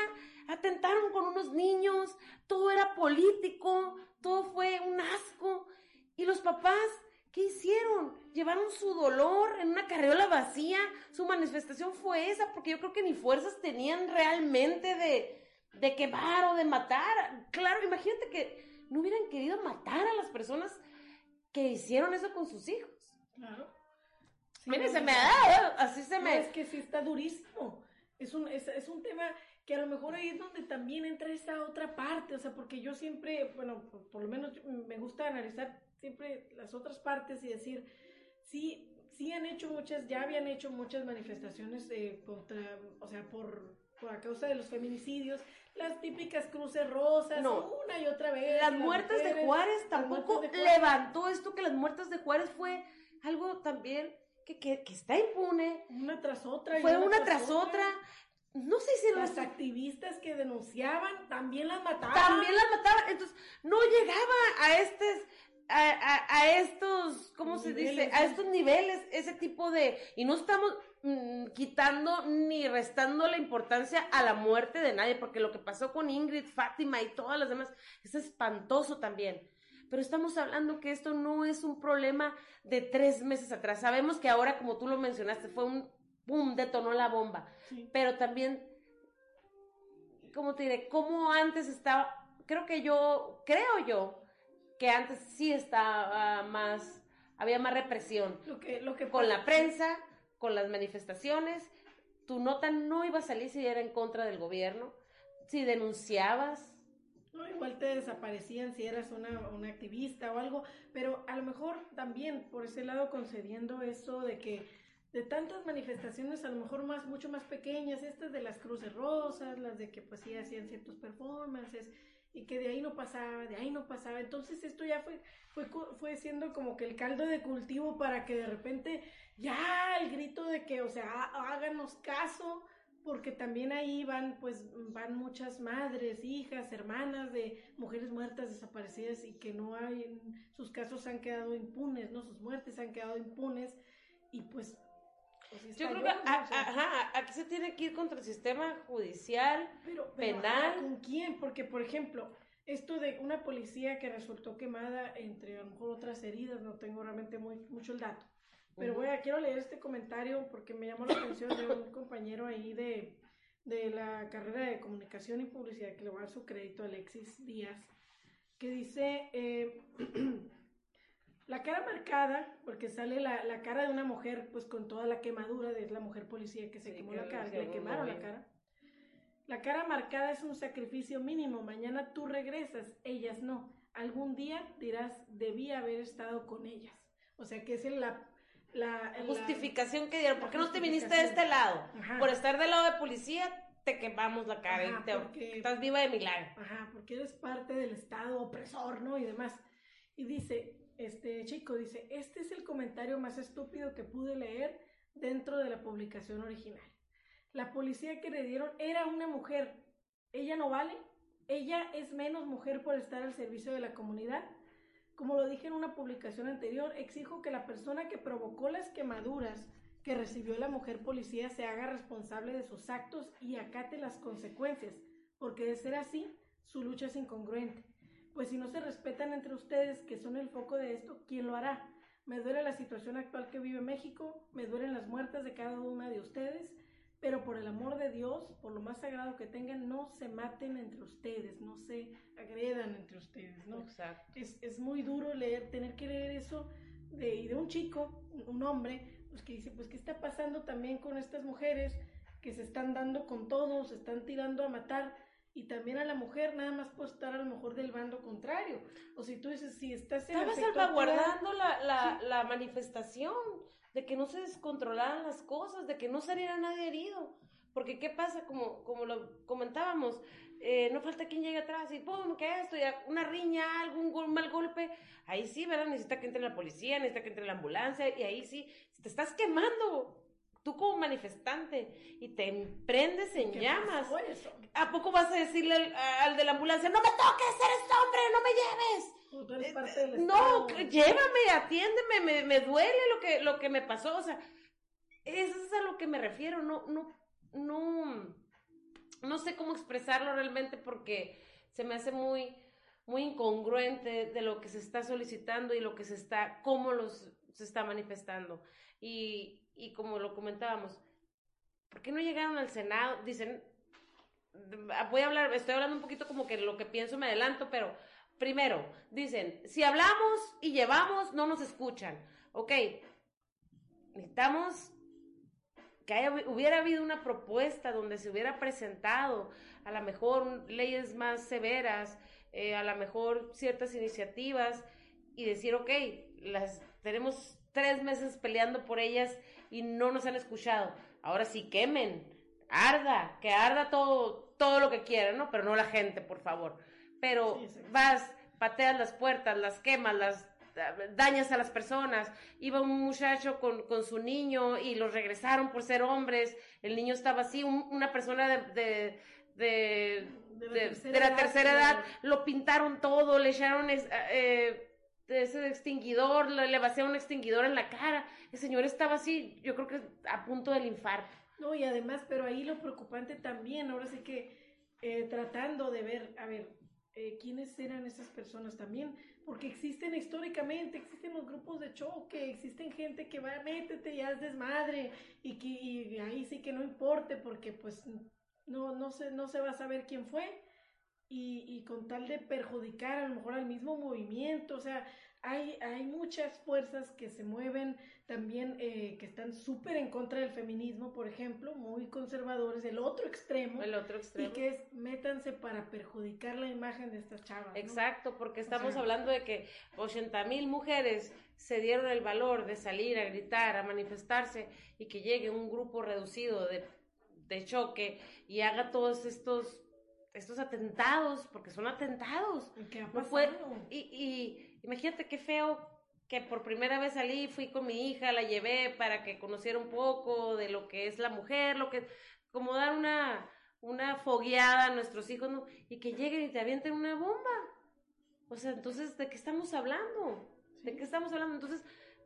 Atentaron con unos niños, todo era político, todo fue un asco. Y los papás, ¿qué hicieron? Llevaron su dolor en una carriola vacía. Su manifestación fue esa, porque yo creo que ni fuerzas tenían realmente de, de quemar o de matar. Claro, imagínate que no hubieran querido matar a las personas que hicieron eso con sus hijos. Claro. Mire, se me ha dado, así se me... es que sí está durísimo. Es un, es, es un tema que a lo mejor ahí es donde también entra esa otra parte, o sea, porque yo siempre, bueno, por, lo menos me gusta analizar siempre las otras partes y decir, sí, sí han hecho muchas, ya habían hecho muchas manifestaciones eh, contra, o sea, por, a causa de los feminicidios, las típicas cruces rosas, No. una y otra vez. Las muertes de Juárez tampoco muertes de Juárez. levantó esto que las muertes de Juárez fue algo también que, que, que está impune. Una tras otra. Fue una tras otra. No sé si Las los activistas que denunciaban también las mataban. también las mataban. Entonces, no llegaba a estes, a, a, a estos, ¿cómo se dice? A estos niveles, ese tipo de, y no estamos mm, quitando ni restando la importancia a la muerte de nadie, porque lo que pasó con Ingrid, Fátima y todas las demás es espantoso también. Pero estamos hablando que esto no es un problema de tres meses atrás. Sabemos que ahora, como tú lo mencionaste, fue un pum, detonó la bomba Sí. pero también, ¿cómo te diré? Como antes estaba, creo que yo, creo yo, que antes sí estaba más, había más represión Lo que, lo que con la prensa, con las manifestaciones, tu nota no iba a salir si era en contra del gobierno, si denunciabas, No, igual te desaparecían si eras una, una activista o algo, pero a lo mejor también por ese lado concediendo eso de que de tantas manifestaciones a lo mejor más mucho más pequeñas, estas de las cruces rosas, las de que pues sí hacían ciertos performances y que de ahí no pasaba, de ahí no pasaba, entonces esto ya fue fue fue siendo como que el caldo de cultivo para que de repente ya el grito de que, o sea, há- háganos caso, porque también ahí van, pues, van muchas madres, hijas, hermanas de mujeres muertas, desaparecidas y que no hay, sus casos han quedado impunes, ¿no? Sus muertes han quedado impunes y pues... pues yo creo que ajá, aquí se tiene que ir contra el sistema judicial, pero, pero, penal. ¿Con quién? Porque, por ejemplo, esto de una policía que resultó quemada entre a lo mejor otras heridas, no tengo realmente muy, mucho el dato. Pero a, quiero leer este comentario porque me llamó la atención de un <coughs> compañero ahí de, de la carrera de comunicación y publicidad, que le voy a dar su crédito, Alexis Díaz, que dice, eh, la cara marcada, porque sale la, la cara de una mujer, pues con toda la quemadura de la mujer policía que se Sí, quemó que la cara, le que le hicieron quemaron la cara. La cara marcada es un sacrificio mínimo. Mañana tú regresas, ellas no. Algún día dirás, debí haber estado con ellas. O sea, que es el- la, la, la- justificación que dieron, ¿por qué no te viniste de este lado? Ajá. Por estar del lado de policía, te quemamos la cara Ajá, y te- porque- estás viva de milagro. Ajá, porque eres parte del Estado opresor, ¿no? Y demás. Y dice, este chico dice, este es el comentario más estúpido que pude leer dentro de la publicación original. La policía que le dieron era una mujer. ¿Ella no vale? ¿Ella es menos mujer por estar al servicio de la comunidad? Como lo dije en una publicación anterior, exijo que la persona que provocó las quemaduras que recibió la mujer policía se haga responsable de sus actos y acate las consecuencias, porque de ser así, su lucha es incongruente. Pues si no se respetan entre ustedes, que son el foco de esto, ¿quién lo hará? Me duele la situación actual que vive México, me duelen las muertes de cada una de ustedes, pero por el amor de Dios, por lo más sagrado que tengan, no se maten entre ustedes, no se agredan entre ustedes, ¿no? Exacto. es, es muy duro leer, tener que leer eso de, y de un chico, un- hombre, pues que dice, pues qué está pasando también con estas mujeres que se están dando con todo, se están tirando a matar y también a la mujer nada más por estar a lo mejor del bando contrario. O si tú dices, si estás en Estaba salvaguardando la, la, la manifestación, de que no se descontrolaran las cosas, de que no saliera nadie herido. Porque, ¿qué pasa? Como, como lo comentábamos, eh, no falta quien llegue atrás y ¡pum! ¿Qué esto? Ya una riña, algún gol- mal golpe. Ahí sí, ¿verdad? Necesita que entre la policía, necesita que entre la ambulancia, y ahí sí, te estás quemando, tú como manifestante, y te prendes en ¿Qué llamas. eso? ¿A poco vas a decirle al, al de la ambulancia, no me toques, eres hombre, no me lleves? O tú eres parte del Eh, No, llévame, atiéndeme, me, me duele lo que, lo que me pasó, o sea, eso es a lo que me refiero, no, no, no, no sé cómo expresarlo realmente porque se me hace muy, muy incongruente de lo que se está solicitando y lo que se está, cómo los, se está manifestando. Y, y como lo comentábamos, ¿por qué no llegaron al Senado? Dicen, voy a hablar, estoy hablando un poquito como que lo que pienso me adelanto, pero primero, dicen, si hablamos y llevamos, no nos escuchan. Ok, necesitamos que haya- hubiera habido una propuesta donde se hubiera presentado a lo mejor leyes más severas, eh, a lo mejor ciertas iniciativas y decir, ok, las tenemos tres meses peleando por ellas y no nos han escuchado. Ahora sí quemen, arda, que arda todo, todo lo que quiera, ¿no? Pero no la gente, por favor. Pero vas, pateas las puertas, las quemas, las dañas a las personas. Iba un muchacho con, con su niño y los regresaron por ser hombres. El niño estaba así, una persona de, de, de, la tercera, edad, lo pintaron todo, le echaron eh, ese extinguidor, le, le vaciaron un extinguidor en la cara. El señor estaba así, yo creo que a punto del infarto. No, y además, pero ahí lo preocupante también, ahora sí que eh, tratando de ver, a ver, eh, quiénes eran esas personas también, porque existen históricamente, existen los grupos de choque, existen gente que va, métete y haz desmadre, y que y ahí sí que no importe, porque pues no, no, se, no se va a saber quién fue, y, y con tal de perjudicar a lo mejor al mismo movimiento, o sea, hay, hay muchas fuerzas que se mueven también, eh, que están súper en contra del feminismo, por ejemplo, muy conservadores, el otro extremo. El otro extremo. Y que es, métanse para perjudicar la imagen de estas chavas. Exacto, porque estamos hablando de que 80 mil mujeres se dieron el valor de salir a gritar, a manifestarse y que llegue un grupo reducido de, de choque y haga todos estos estos atentados, porque son atentados. ¿Qué ha y, y imagínate qué feo que por primera vez salí, fui con mi hija, la llevé para que conociera un poco de lo que es la mujer, lo que, como dar una, una fogueada a nuestros hijos, ¿no? y que lleguen y te avienten una bomba. O sea, entonces, ¿de qué estamos hablando? ¿De qué estamos hablando? Entonces,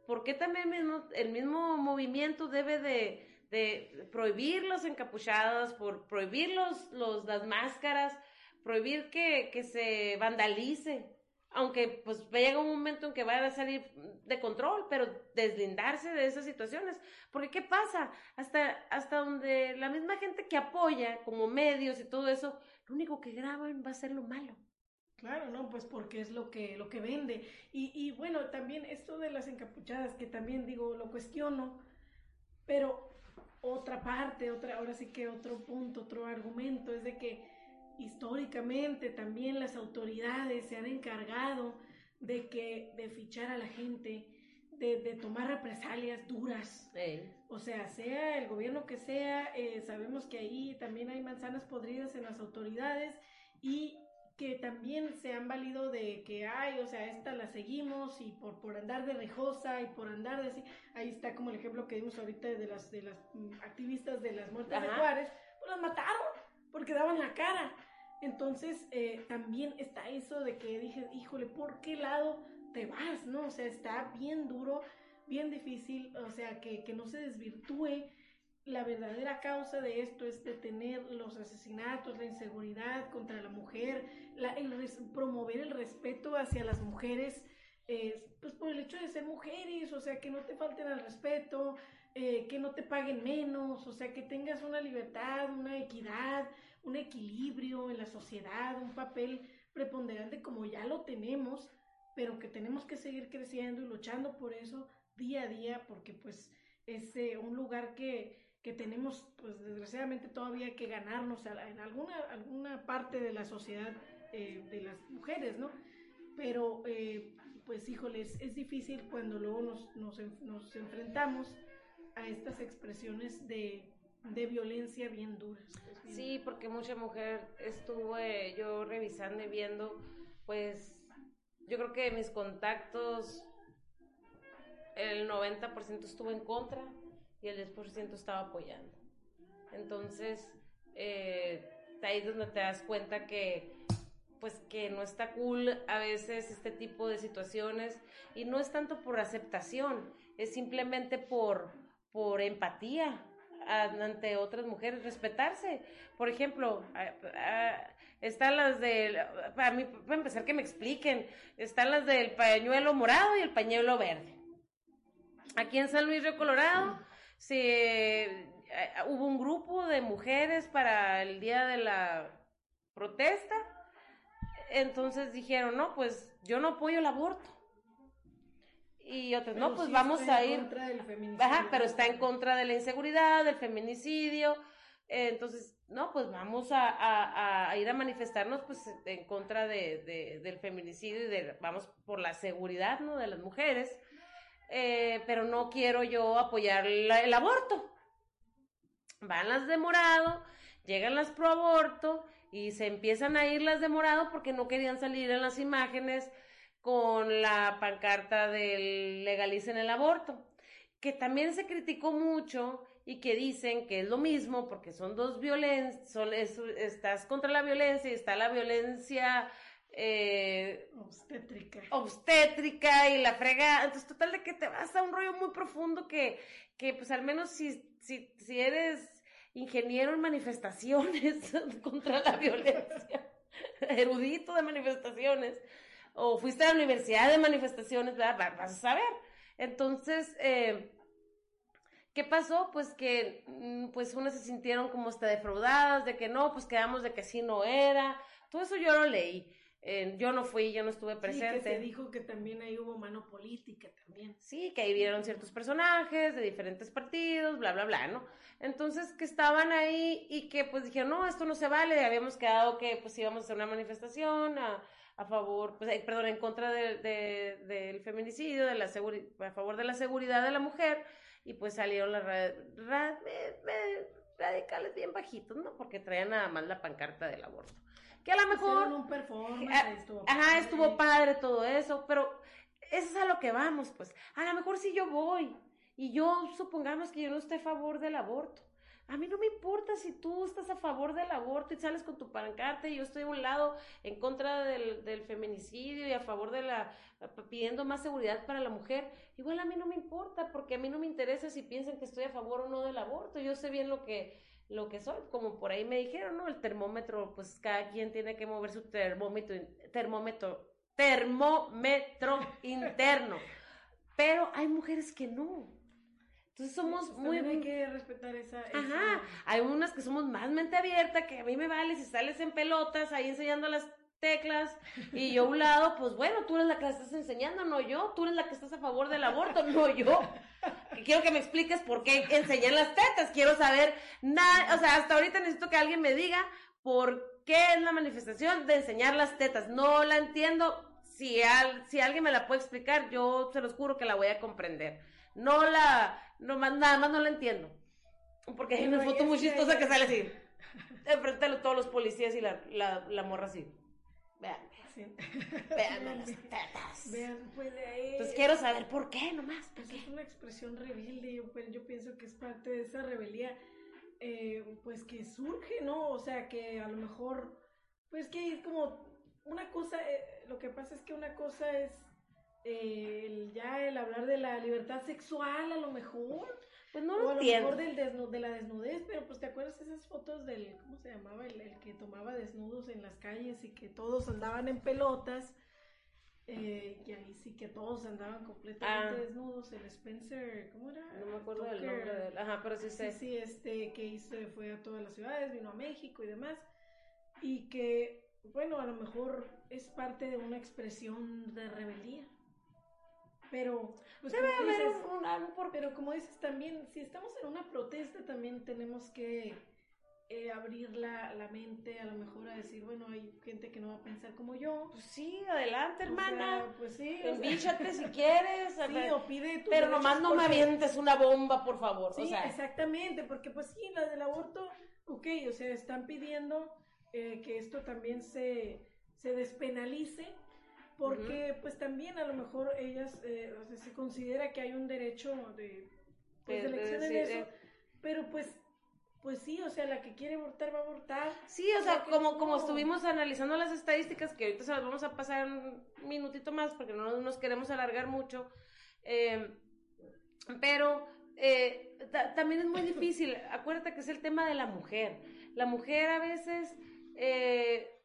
¿por qué también el mismo movimiento debe de, de prohibir los encapuchados, por prohibir los, las máscaras, prohibir que, que se vandalice? aunque pues llega un momento en que vaya a salir de control, pero deslindarse de esas situaciones. Porque ¿qué pasa? Hasta, hasta donde la misma gente que apoya, como medios y todo eso, lo único que graban va a ser lo malo. Claro, no, pues porque es lo que, lo que vende. Y, y bueno, también esto de las encapuchadas, que también digo, lo cuestiono, pero otra parte, otra, ahora sí que otro punto, otro argumento, es de que históricamente también las autoridades se han encargado de que de fichar a la gente, de, de tomar represalias duras. O sea, sea el gobierno que sea, eh, sabemos que ahí también hay manzanas podridas en las autoridades y que también se han valido de que hay, o sea, esta la seguimos y por, por andar de rejosa y por andar de así, ahí está como el ejemplo que dimos ahorita de las, de las mm, activistas de las muertes de Juárez, pues las mataron porque daban la cara. Entonces, eh, también está eso de que dije, híjole, ¿por qué lado te vas? ¿No? O sea, está bien duro, bien difícil, o sea, que, que no se desvirtúe. La verdadera causa de esto es detener los asesinatos, la inseguridad contra la mujer, promover el respeto hacia las mujeres, eh, pues por el hecho de ser mujeres, o sea, que no te falten al respeto, eh, que no te paguen menos, o sea, que tengas una libertad, una equidad, un equilibrio en la sociedad, un papel preponderante como ya lo tenemos, pero que tenemos que seguir creciendo y luchando por eso día a día, porque pues es eh, un lugar que, que tenemos, pues desgraciadamente todavía que ganarnos en alguna, alguna parte de la sociedad eh, de las mujeres, ¿no? Pero, eh, pues híjoles, es difícil cuando luego nos, nos, nos enfrentamos a estas expresiones de, de violencia bien duras. Sí, porque mucha mujer estuve yo revisando y viendo, pues yo creo que mis contactos, el 90% estuvo en contra y el 10% estaba apoyando. Entonces, eh, ahí es donde te das cuenta que pues que no está cool a veces este tipo de situaciones y no es tanto por aceptación, es simplemente por, por empatía, ante otras mujeres, respetarse. Por ejemplo, están las del, para mí, para empezar que me expliquen, están las del pañuelo morado y el pañuelo verde. Aquí en San Luis Río Colorado se, eh, hubo un grupo de mujeres para el día de la protesta, entonces dijeron, no, pues yo no apoyo el aborto y otros, no, pues vamos a ir. Ajá, pero está en contra de la inseguridad, del feminicidio. entonces, no, pues vamos a, a, ir a manifestarnos pues en contra de, del feminicidio y de, vamos por la seguridad, ¿no? De las mujeres. Eh, pero no quiero yo apoyar el aborto. van las de morado, llegan las pro aborto y se empiezan a ir las de morado porque no querían salir en las imágenes con la pancarta del legalicen el aborto, que también se criticó mucho y que dicen que es lo mismo porque son dos violencias, estás contra la violencia y está la violencia eh, obstétrica. obstétrica y la frega, entonces total de que te vas a un rollo muy profundo que, que pues al menos si, si, si eres ingeniero en manifestaciones <laughs> contra la violencia, erudito de manifestaciones, o fuiste a la universidad de manifestaciones, vas a saber. Entonces, eh, ¿qué pasó? Pues que mm, pues unas se sintieron como hasta defraudadas, de que no, pues quedamos de que así no era. Todo eso yo lo leí. Eh, yo no fui, yo no estuve presente. Sí, que se dijo que también ahí hubo mano política también. Sí, que ahí vieron ciertos personajes de diferentes partidos, bla, bla, bla, ¿no? Entonces, que estaban ahí y que pues dijeron, no, esto no se vale, habíamos quedado que pues íbamos a hacer una manifestación a, a favor, pues, eh, perdón, en contra de, del feminicidio, de la a favor de la seguridad de la mujer, y pues salieron las radicales bien bajitos, ¿no? Porque traían nada más la pancarta del aborto. Que a lo mejor... Un performance, ah, estuvo ajá, estuvo padre todo eso, pero eso es a lo que vamos, pues. A lo mejor si yo voy y yo supongamos que yo no esté a favor del aborto a mí no me importa si tú estás a favor del aborto y sales con tu pancarta y yo estoy a un lado en contra del, del, feminicidio y a favor de la, pidiendo más seguridad para la mujer. Igual a mí no me importa porque a mí no me interesa si piensan que estoy a favor o no del aborto. Yo sé bien lo que, lo que soy, como por ahí me dijeron, ¿no? El termómetro, pues cada quien tiene que mover su termómetro, termómetro, termómetro <laughs> interno. Pero hay mujeres que no. Entonces somos pues muy... Hay que respetar esa, Ajá, hay unas que somos más mente abierta, que a mí me vale si sales en pelotas ahí enseñando las teclas y yo a un lado, pues bueno, tú eres la que la estás enseñando, no yo, tú eres la que estás a favor del aborto, no yo. Quiero que me expliques por qué enseñan las tetas, quiero saber nada, o sea, hasta ahorita necesito que alguien me diga por qué es la manifestación de enseñar las tetas, no la entiendo, si, al, si alguien me la puede explicar, yo se los juro que la voy a comprender. No la, no, nada más no la entiendo. Porque hay una foto muy chistosa que sale así. Enfrente <laughs> de todos los policías y la, la, la morra así. Vean. Vean las tetas. Vean, pues de ahí. Entonces quiero saber por qué nomás. Pues es una expresión rebelde. Yo, pues, yo pienso que es parte de esa rebeldía. Eh, pues que surge, ¿no? O sea, que a lo mejor. Pues que es como. Una cosa. Eh, lo que pasa es que una cosa es el, ya el hablar de la libertad sexual a lo mejor. Pues no lo o a lo mejor del de la desnudez, pero pues te acuerdas esas fotos del, ¿cómo se llamaba? El, el que tomaba desnudos en las calles y que todos andaban en pelotas. Eh, y ahí sí que todos andaban completamente ah. desnudos. El Spencer, ¿cómo era? No me acuerdo del nombre de él. Ajá, pero sí sé. Sí, sí, este que hizo, fue a todas las ciudades, vino a México y demás. Y que, bueno, a lo mejor es parte de una expresión de rebeldía. Pero, pues, Debe haber un, por... pero como dices también, si estamos en una protesta, también tenemos que eh, abrir la, la, mente, a lo mejor a decir, bueno, hay gente que no va a pensar como yo. Pues sí, adelante, hermana. pues sí. Envíchate si quieres. <laughs> Sí, o pide Pero nomás no me avientes una bomba, por favor. Sí, exactamente, porque pues sí, la del aborto, ok, o sea, están pidiendo eh, que esto también se, se despenalice porque pues también a lo mejor ellas, eh, o sea, se considera que hay un derecho de, pues, de elección en eso, pero pues pues sí, o sea, la que quiere abortar va a abortar. Sí, o sea, como, como estuvimos analizando las estadísticas, que ahorita se las vamos a pasar un minutito más porque no nos queremos alargar mucho, eh, pero eh, también es muy <laughs> difícil, acuérdate que es el tema de la mujer. La mujer a veces... Eh,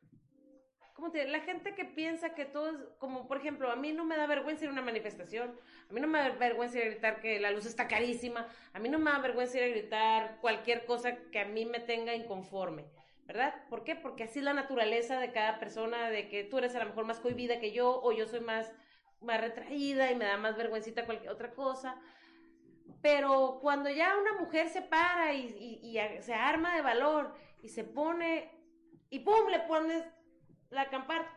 ¿cómo te La gente que piensa que todo es, como por ejemplo, a mí no me da vergüenza ir a una manifestación, a mí no me da vergüenza ir a gritar que la luz está carísima, a mí no me da vergüenza ir a gritar cualquier cosa que a mí me tenga inconforme, ¿verdad? ¿Por qué? Porque así es la naturaleza de cada persona, de que tú eres a lo mejor más cohibida que yo, o yo soy más, más retraída y me da más vergüencita cualquier otra cosa. Pero cuando ya una mujer se para y, y se arma de valor y se pone y pum, le pones la,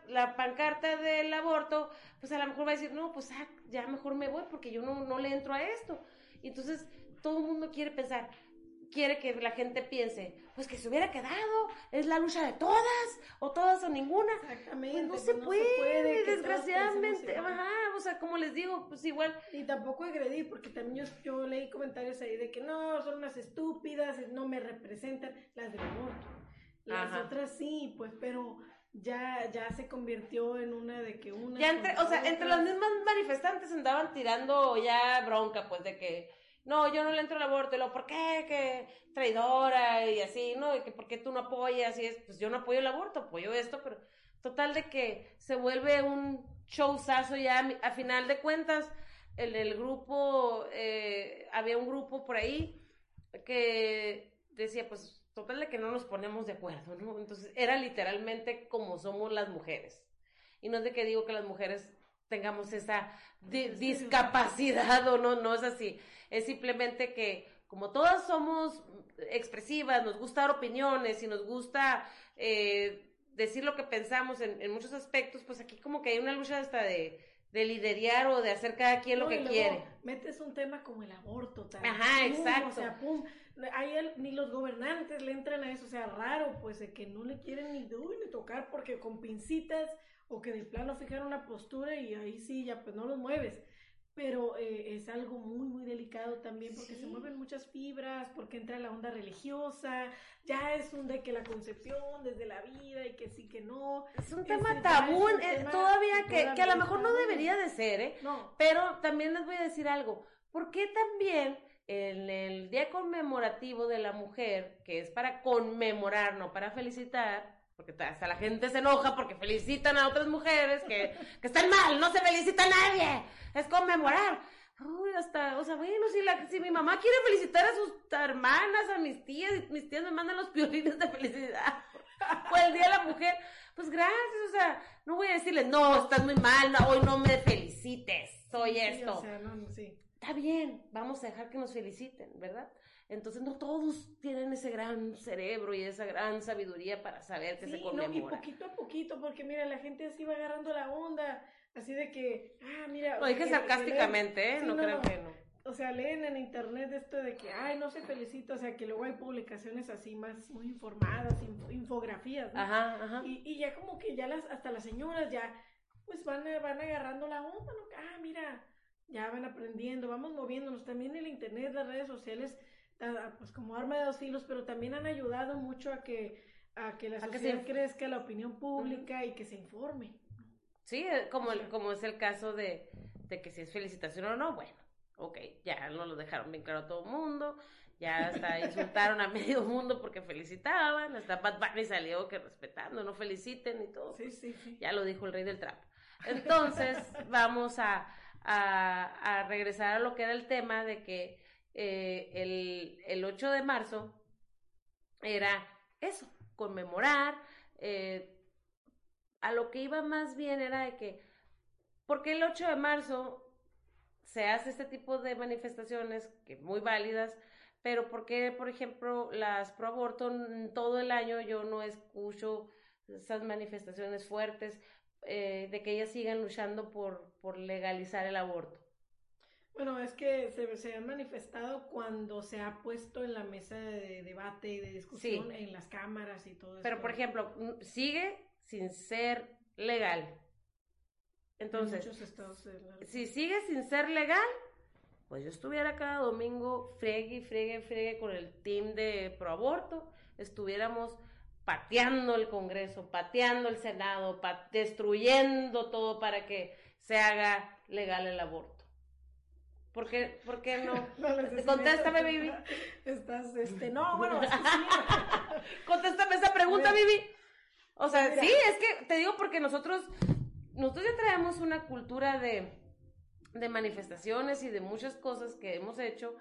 la pancarta del aborto, pues a lo mejor va a decir, no, pues ah, ya mejor me voy porque yo no, no le entro a esto. Y entonces todo el mundo quiere pensar, quiere que la gente piense, pues que se hubiera quedado, es la lucha de todas, o todas o ninguna. Exactamente. Pues no, se, pues puede, desgraciadamente. todos pensemos igual. Ajá, o sea, como les digo, pues igual. Y tampoco agredir, porque también yo, yo leí comentarios ahí de que no, son unas estúpidas, no me representan, las del aborto. Las Ajá. otras sí, pues, pero ya, ya se convirtió en una de que una. Ya entre, o sea, entre otras. los mismos manifestantes andaban tirando ya bronca, pues, de que, no, yo no le entro al aborto, y luego, ¿por qué? Que traidora, y así, ¿no? Y que, ¿por qué tú no apoyas? Y es, pues, yo no apoyo el aborto, apoyo esto, pero total de que se vuelve un showzazo ya, a final de cuentas, el, el grupo, eh, había un grupo por ahí que decía, pues, total de que no nos ponemos de acuerdo, ¿no? Entonces, era literalmente como somos las mujeres. Y no es de que digo que las mujeres tengamos esa di- discapacidad o no, no es así. Es simplemente que como todas somos expresivas, nos gusta dar opiniones y nos gusta eh, decir lo que pensamos en, en muchos aspectos, pues aquí como que hay una lucha hasta de, de liderar o de hacer cada quien lo y que luego quiere. Metes un tema como el aborto, tal. Ajá, pum, exacto. O sea, pum. Ahí el- ni los gobernantes le entran a eso, o sea, raro, pues, de que no le quieren ni, uy, ni tocar porque con pincitas o que de plano fijan una postura y ahí sí, ya pues no los mueves. Pero eh, es algo muy, muy delicado también porque Sí. se mueven muchas fibras, porque entra la onda religiosa, ya es un de que la concepción desde la vida y que sí, que no. Es un Este, tema tabú, es un eh, tema todavía que, que a lo mejor no debería de ser, ¿eh? No, Pero también les voy a decir algo. ¿Por qué también en el día conmemorativo de la mujer, que es para conmemorar, no para felicitar, porque hasta la gente se enoja porque felicitan a otras mujeres que, que están mal, no se felicita a nadie, es conmemorar. Uy, hasta, o sea, bueno, si, la, si mi mamá quiere felicitar a sus hermanas, a mis tías, y mis tías me mandan los piolines de felicidad <laughs> por el Día de la Mujer, pues gracias, o sea, no voy a decirle, no, estás muy mal, no, hoy no me felicites, soy sí, esto. o sea, no, no, sí. Está bien, vamos a dejar que nos feliciten, ¿verdad? Entonces no todos tienen ese gran cerebro y esa gran sabiduría para saber que Sí, se no, y conmemora. poquito a poquito, porque mira, la gente así va agarrando la onda, así de que, ah, mira. Lo dije que- que sarcásticamente, ¿eh? sí, no, no, crean no. que no. O sea, leen en internet esto de que, ay, no se felicita, o sea, que luego hay publicaciones así más muy informadas, inf- infografías, ¿no? Ajá, ajá. Y, y ya como que ya las, hasta las señoras ya, pues van, a- van agarrando la onda, ¿no? Ah, mira, ya van aprendiendo, vamos moviéndonos. También el internet, las redes sociales, pues como arma de dos filos, pero también han ayudado mucho a que, a que la A que sociedad se- crezca, la opinión pública y que se informe. Sí, eh, como, el- como es el caso de, de que si es felicitación o no, bueno, ok, ya no lo dejaron bien claro a todo el mundo, ya hasta <laughs> insultaron a medio mundo porque felicitaban, hasta Bad Bunny salió que respetando, no feliciten y todo. Sí, sí, sí. Ya lo dijo el rey del trap. Entonces, <laughs> vamos a, a, regresar a lo que era el tema de que eh, el, el 8 de marzo era eso, conmemorar. eh, a lo que iba más bien era de que, porque el 8 de marzo se hace este tipo de manifestaciones, que muy válidas, pero porque, por ejemplo, las pro aborto todo el año yo no escucho esas manifestaciones fuertes eh, de que ellas sigan luchando por, por legalizar el aborto. Bueno, es que se, se han manifestado cuando se ha puesto en la mesa de debate y de discusión en las cámaras y todo eso. Pero, por ejemplo, sigue sin ser legal. En Entonces, estados la- si sigue sin ser legal, pues yo estuviera cada domingo friegue, friegue, friegue con el team de proaborto, estuviéramos pateando el Congreso, pateando el Senado, pa- destruyendo todo para que se haga legal el aborto. ¿Por qué, por qué no? <laughs> Contéstame, Vivi. Estás, este, no, bueno, es que sí. <laughs> Contéstame esa pregunta. Vivi. O sea, Mira. sí, es que te digo porque nosotros, nosotros ya traemos una cultura de, de manifestaciones y de muchas cosas que hemos hecho,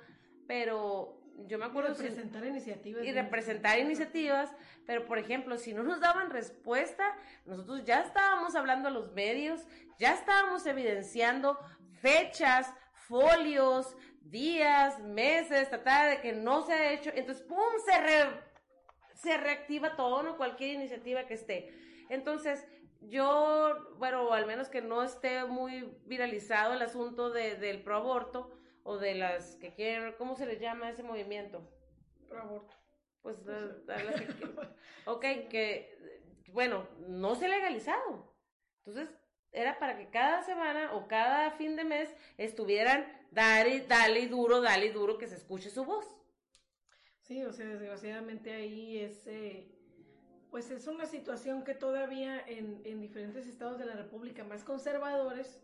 pero yo me acuerdo si- representar iniciativas. y representar iniciativas, pero por ejemplo, si no nos daban respuesta, nosotros ya estábamos hablando a los medios, ya estábamos evidenciando fechas, folios, días, meses, tratar de que no se ha hecho, entonces, ¡pum!, se, re- se reactiva todo, ¿no? Cualquier iniciativa que esté. Entonces, yo, bueno, al menos que no esté muy viralizado el asunto de, del proaborto o de las que quieren, ¿cómo se les llama ese movimiento? Aborto. Pues, <laughs> ok, que, bueno, no se ha legalizado. Entonces, era para que cada semana o cada fin de mes estuvieran, dale, dale duro, dale duro, que se escuche su voz. Sí, o sea, desgraciadamente ahí es, eh, pues es una situación que todavía en, en, diferentes estados de la República más conservadores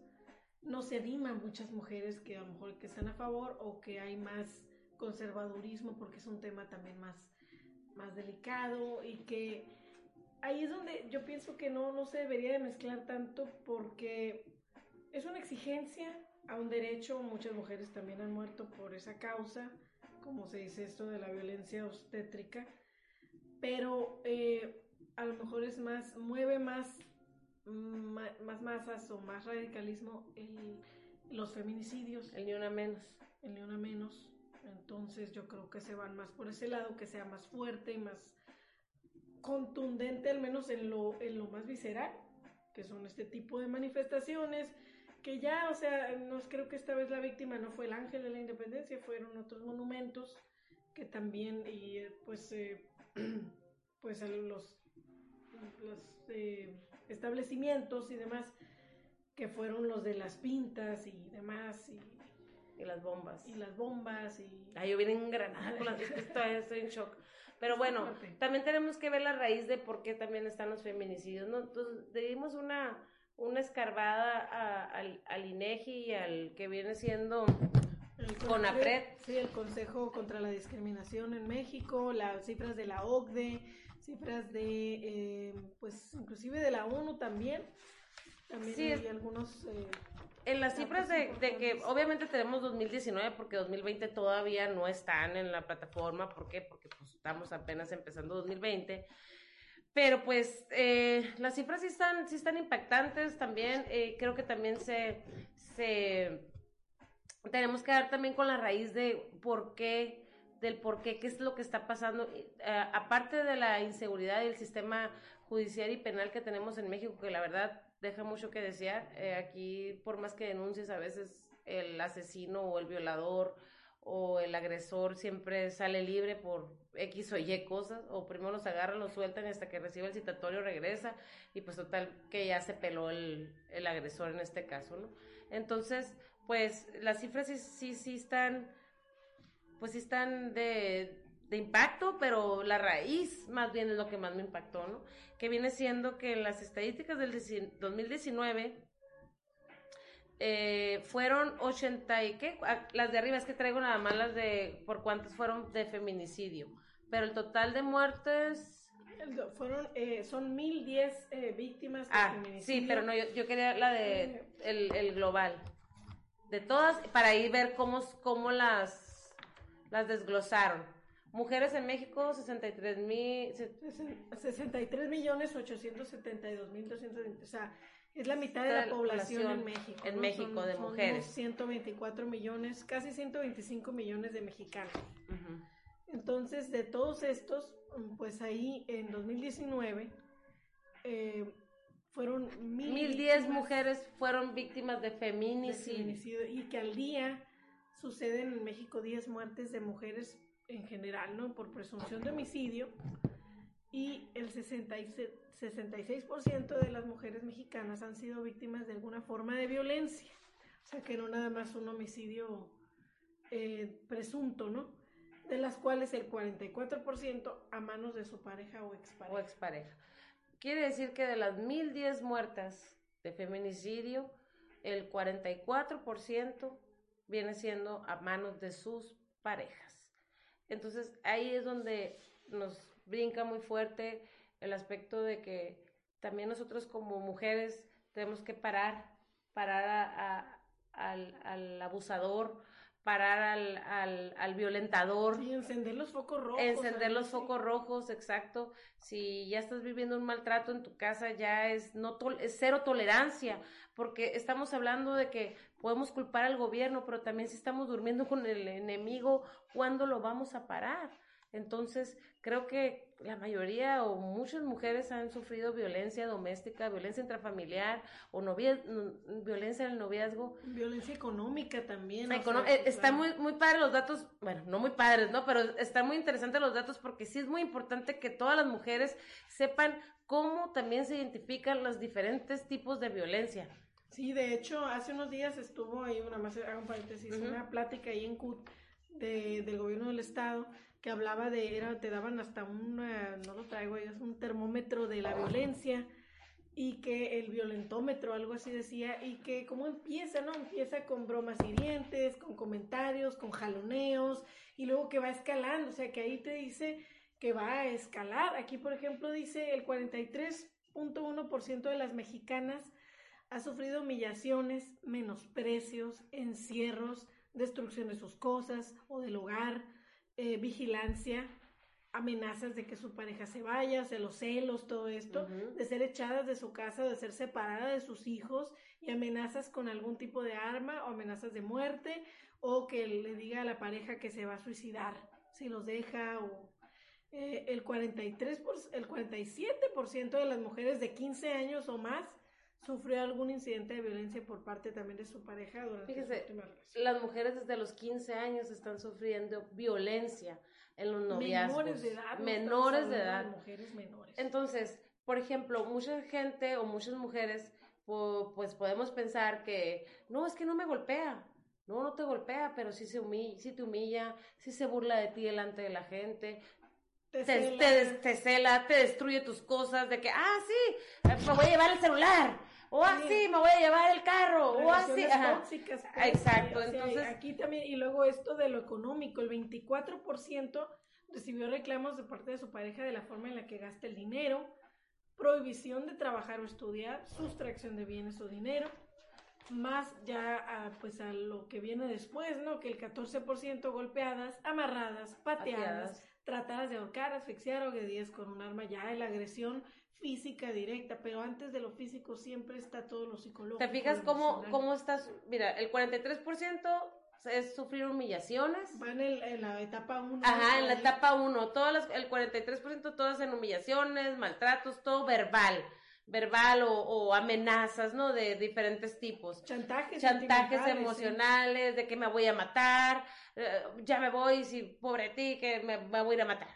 no se animan muchas mujeres que a lo mejor que están a favor o que hay más conservadurismo porque es un tema también más, más delicado y que ahí es donde yo pienso que no, no se debería de mezclar tanto porque es una exigencia a un derecho, muchas mujeres también han muerto por esa causa como se dice esto de la violencia obstétrica, pero eh, a lo mejor es más, mueve más, más, masas o más radicalismo el, los feminicidios. El ni una menos. El ni una menos. Entonces yo creo que se van más por ese lado, que sea más fuerte y más contundente, al menos en lo, en lo más visceral, que son este tipo de manifestaciones que ya, o sea, no creo que esta vez la víctima no fue el ángel de la independencia, fueron otros monumentos que también, y pues, eh, <clears throat> pues los, los eh, establecimientos y demás, que fueron los de las pintas y demás, y, y las bombas. Y las bombas, y... Ay, yo vine en Granada con las estoy, estoy en shock. Pero bueno, también tenemos que ver la raíz de por qué también están los feminicidios, ¿no? Entonces, dimos una una escarbada al, al INEGI y al que viene siendo CONAPRED. Sí, el Consejo contra la Discriminación en México, las cifras de la OCDE, cifras de, eh, pues, inclusive de la ONU también. También sí, hay algunos... Eh, en las cifras de, de, que obviamente tenemos 2019 porque 2020 todavía no están en la plataforma, ¿por qué? Porque pues estamos apenas empezando 2020 pero pues eh, las cifras sí están, sí están impactantes también. Eh, creo que también se, se tenemos que dar también con la raíz de por qué, del por qué, qué es lo que está pasando. Eh, aparte de la inseguridad y el sistema judicial y penal que tenemos en México, que la verdad deja mucho que desear. aquí, por más que denuncies, a veces el asesino o el violador o el agresor siempre sale libre por X o Y cosas, o primero los agarran, los sueltan hasta que recibe el citatorio regresa, y pues total que ya se peló el, el agresor en este caso, ¿no? Entonces, pues las cifras sí, sí, sí están, pues sí están de, de impacto, pero la raíz más bien es lo que más me impactó, ¿no? Que viene siendo que en las estadísticas del 2019 eh, fueron 80 y qué, ah, las de arriba es que traigo nada más las de por cuántas fueron de feminicidio, pero el total de muertes fueron eh, son 1010 eh, víctimas de ah, Sí, pero no yo, quería la de eh. el, el, global. De todas para ir ver cómo cómo las las desglosaron. Mujeres en México, 63 mil... 63 millones 872 mil 220. O sea, es la mitad de la población, en México. En México, de mujeres. 124 millones, casi 125 millones de mexicanos. Entonces, de todos estos, pues ahí en 2019 eh, fueron mil 1010 mujeres fueron víctimas de feminicidio. Y que al día suceden en México 10 muertes de mujeres en general, ¿no? Por presunción de homicidio. Y el 66 66% de las mujeres mexicanas han sido víctimas de alguna forma de violencia. O sea, que no nada más un homicidio eh, presunto, ¿no? De las cuales el 44% a manos de su pareja o expareja. O expareja. Quiere decir que de las 1010 muertas de feminicidio, el 44% viene siendo a manos de sus parejas. Entonces ahí es donde nos brinca muy fuerte el aspecto de que también nosotros como mujeres tenemos que parar, parar al, abusador, parar al, al, violentador. Y encender los focos rojos. Encender los focos rojos, exacto. Si ya estás viviendo un maltrato en tu casa, ya es, no es cero tolerancia, porque estamos hablando de que podemos culpar al gobierno, pero también si estamos durmiendo con el enemigo, ¿cuándo lo vamos a parar? Entonces, creo que la mayoría o muchas mujeres han sufrido violencia doméstica, violencia intrafamiliar o novia, violencia en el noviazgo. Violencia económica también. Eh, está muy, muy padre los datos, bueno, no muy padres, ¿no? Pero están muy interesantes los datos porque sí es muy importante que todas las mujeres sepan cómo también se identifican los diferentes tipos de violencia. Sí, de hecho, hace unos días estuvo ahí, una más, hago un paréntesis, una plática ahí en CUT de, del gobierno del estado que hablaba de, era, te daban hasta un, no lo traigo, es un termómetro de la violencia y que el violentómetro, algo así decía, y que cómo empieza, ¿no? Empieza con bromas hirientes, con comentarios, con jaloneos, y luego que va escalando, o sea que ahí te dice que va a escalar. Aquí, por ejemplo, dice el 43.1% de las mexicanas ha sufrido humillaciones, menosprecios, encierros, destrucción de sus cosas o del hogar, eh, vigilancia, amenazas de que su pareja se vaya, o los celos, todo esto, de ser echadas de su casa, de ser separada de sus hijos y amenazas con algún tipo de arma o amenazas de muerte o que le diga a la pareja que se va a suicidar si los deja o eh, el 43 el 47% de las mujeres de 15 años o más sufrió algún incidente de violencia por parte también de su pareja durante Fíjese, las mujeres desde los 15 años están sufriendo violencia en los noviazgos. Menores de edad. menores de edad. mujeres menores. Entonces, por ejemplo, mucha gente o muchas mujeres, pues podemos pensar que, no, es que no me golpea. No, no te golpea, pero sí, se humilla, sí te humilla, sí se burla de ti delante de la gente, te, te, cela. te, destruye tus cosas, de que, ah, sí, me voy a llevar el celular, o así, me voy a llevar el carro, o así. Tóxicas, pues, Exacto, entonces. Aquí también, y luego esto de lo económico, el 24% recibió reclamos de parte de su pareja de la forma en la que gasta el dinero, prohibición de trabajar o estudiar, sustracción de bienes o dinero, más ya a, pues a lo que viene después, ¿no? Que el 14% golpeadas, amarradas, pateadas, tratadas de ahorcar, asfixiar o agredir con un arma, ya la agresión física directa, pero antes de lo físico siempre está todo lo psicológico. ¿Te fijas cómo, cómo estás? Mira, el 43% es sufrir humillaciones. Van en, la etapa 1. Ajá, en la etapa 1. Todas el 43% todas en humillaciones, maltratos, todo verbal. Verbal o, amenazas, ¿no? De diferentes tipos. Chantajes. Chantajes emocionales, de que me voy a matar, eh, ya me voy, si pobre ti, que me, me voy a ir a matar.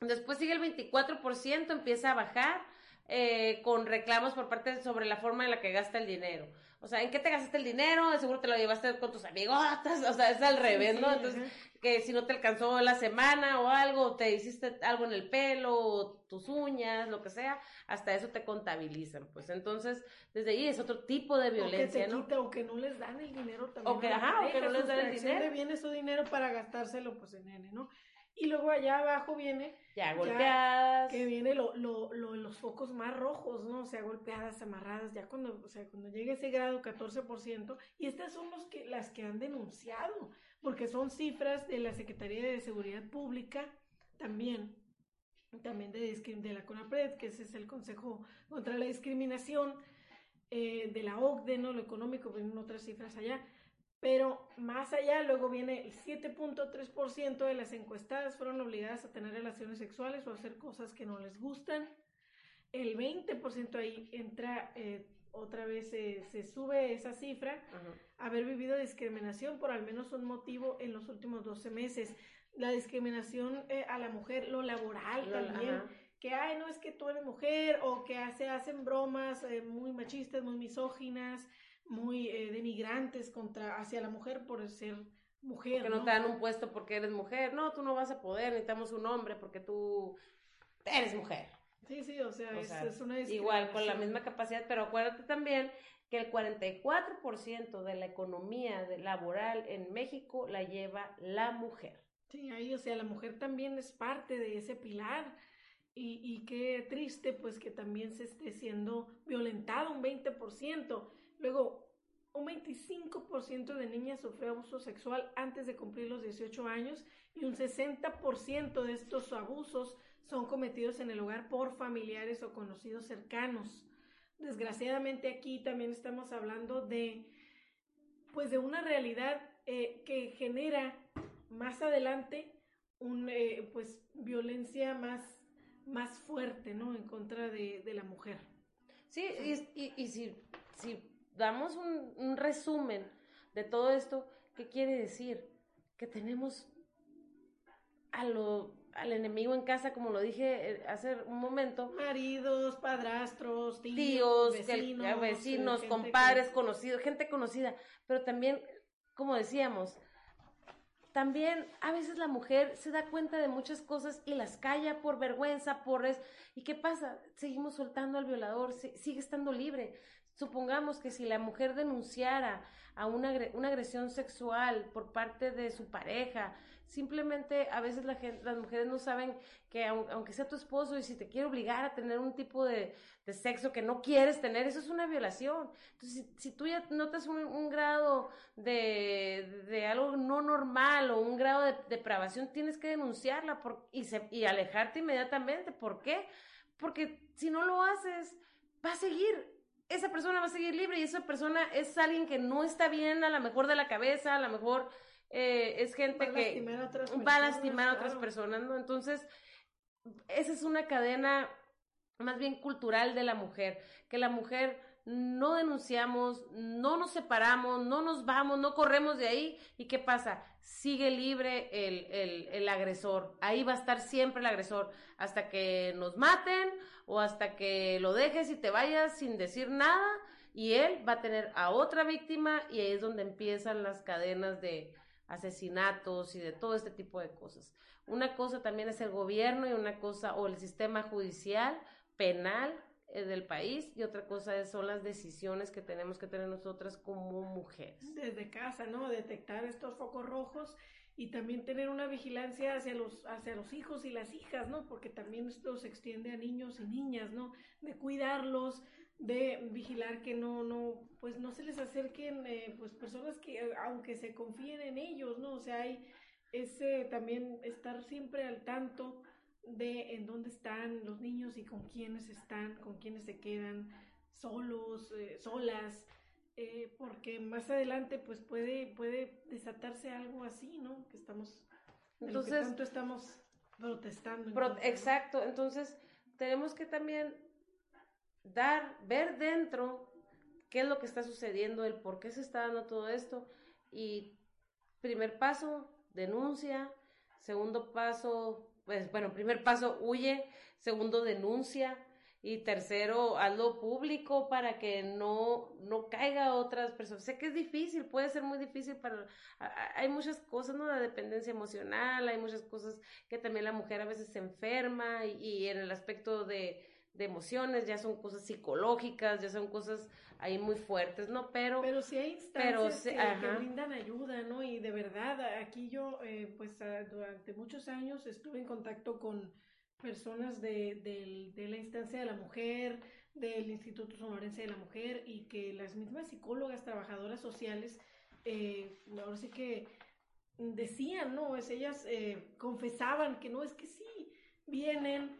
Después sigue el 24%, empieza a bajar eh, con reclamos por parte sobre la forma en la que gasta el dinero. O sea, ¿en qué te gastaste el dinero? Seguro te lo llevaste con tus amigotas, o sea, es al revés, ¿no? Entonces, que si no te alcanzó la semana o algo, te hiciste algo en el pelo, tus uñas, lo que sea, hasta eso te contabilizan. Pues entonces, desde ahí es otro tipo de violencia, o que te ¿no? o que no les dan el dinero también. O que, ajá, o que no les dan el dinero. viene su dinero para gastárselo, pues en N, ¿no? Y luego allá abajo viene. Ya golpeadas. que viene lo, lo, lo, los focos más rojos, ¿no? O sea, golpeadas, amarradas, ya cuando, o sea, cuando llega ese grado 14%. Y estas son los que, las que han denunciado, porque son cifras de la Secretaría de Seguridad Pública también. También de, de la CONAPRED, que ese es el Consejo contra la Discriminación, eh, de la OCDE, ¿no? Lo económico, vienen otras cifras allá pero más allá, luego viene el 7.3% de las encuestadas fueron obligadas a tener relaciones sexuales o a hacer cosas que no les gustan. El 20% ahí entra, eh, otra vez se sube esa cifra, haber vivido discriminación por al menos un motivo en los últimos 12 meses. La discriminación eh, a la mujer, lo laboral también. Que, ay, no es que tú eres mujer, o que se hacen bromas eh, muy machistas, muy misóginas, muy eh, denigrantes contra hacia la mujer por ser mujer. Que ¿no? te dan un puesto porque eres mujer. No, tú no vas a poder, necesitamos un hombre porque tú eres mujer. Sí, sí, o sea, es, una Igual, con la misma capacidad, pero acuérdate también que el 44% de la economía laboral en México la lleva la mujer. Sí, ahí, o sea, la mujer también es parte de ese pilar. Y, y qué triste, pues, que también se esté siendo violentado un 20%. Luego, un 25% de niñas sufrió abuso sexual antes de cumplir los 18 años y un 60% de estos abusos son cometidos en el hogar por familiares o conocidos cercanos. Desgraciadamente aquí también estamos hablando de, pues de una realidad eh, que genera más adelante un, eh, pues, violencia más, más fuerte, ¿no? En contra de, de la mujer. Sí, y, y, y si, si damos un, un resumen de todo esto, ¿qué quiere decir? Que tenemos a lo, al enemigo en casa, como lo dije eh, hace un momento. Maridos, padrastros, tíos, Tíos, vecinos, eh, compadres, que- conocidos, gente conocida, pero también, como decíamos, también a veces la mujer se da cuenta de muchas cosas y las calla por vergüenza, por es... ¿Y qué pasa? Seguimos soltando al violador, si- sigue estando libre. Supongamos que si la mujer denunciara a una, una agresión sexual por parte de su pareja, simplemente a veces las mujeres no saben que aun- aunque sea tu esposo y si te quiere obligar a tener un tipo de, de sexo que no quieres tener, eso es una violación. Entonces, si, tú ya notas un, un grado de, de algo no normal o un grado de depravación, tienes que denunciarla por, y, se- y alejarte inmediatamente. ¿Por qué? Porque si no lo haces, va a seguir. Esa persona va a seguir libre y esa persona es alguien que no está bien, a lo mejor de la cabeza, a lo mejor eh, es gente Va que a va a lastimar a otras claro. personas, ¿no? Entonces, esa es una cadena más bien cultural de la mujer, que la mujer no denunciamos, no nos separamos, no nos vamos, no corremos de ahí, ¿y qué pasa? Sigue libre el, el, el agresor, ahí va a estar siempre el agresor, hasta que nos maten o hasta que lo dejes y te vayas sin decir nada, y él va a tener a otra víctima y ahí es donde empiezan las cadenas de asesinatos y de todo este tipo de cosas. Una cosa también es el gobierno y una cosa, o el sistema judicial, penal del país, y otra cosa es, son las decisiones que tenemos que tener nosotras como mujeres. Desde casa, ¿no? Detectar estos focos rojos y también tener una vigilancia hacia los, hacia los hijos y las hijas, ¿no? Porque también esto se extiende a niños y niñas, ¿no? De cuidarlos, de vigilar que no, no, pues no se les acerquen, eh, pues personas que, eh, aunque se confíen en ellos, ¿no? O sea, hay ese también estar siempre al tanto de en dónde están los niños y con quiénes están, con quiénes se quedan solos, eh, solas, eh, porque más adelante pues puede, puede desatarse algo así, ¿no? Que estamos, que Entonces, tanto estamos protestando. exacto, entonces tenemos que también dar, ver dentro qué es lo que está sucediendo, el por qué se está dando todo esto. Y primer paso, denuncia. Segundo paso, pues bueno, primer paso, huye. Segundo, denuncia. Y tercero, hazlo público para que no, no caiga a otras personas. Sé que es difícil, puede ser muy difícil para... Hay muchas cosas, ¿no? La dependencia emocional, hay muchas cosas que también la mujer a veces se enferma y, y en el aspecto de, de emociones ya son cosas psicológicas, ya son cosas ahí muy fuertes, ¿no? Pero, Pero sí hay instancias Pero que, brindan ayuda, ¿no? Y de verdad, aquí yo, eh, pues ah, durante muchos años estuve en contacto con personas de, del- de la instancia de la mujer, del Instituto Sonorense de la Mujer, y que las mismas psicólogas, trabajadoras sociales, eh, ahora sí que decían, ¿no? Es, ellas eh, confesaban que no, es que sí, vienen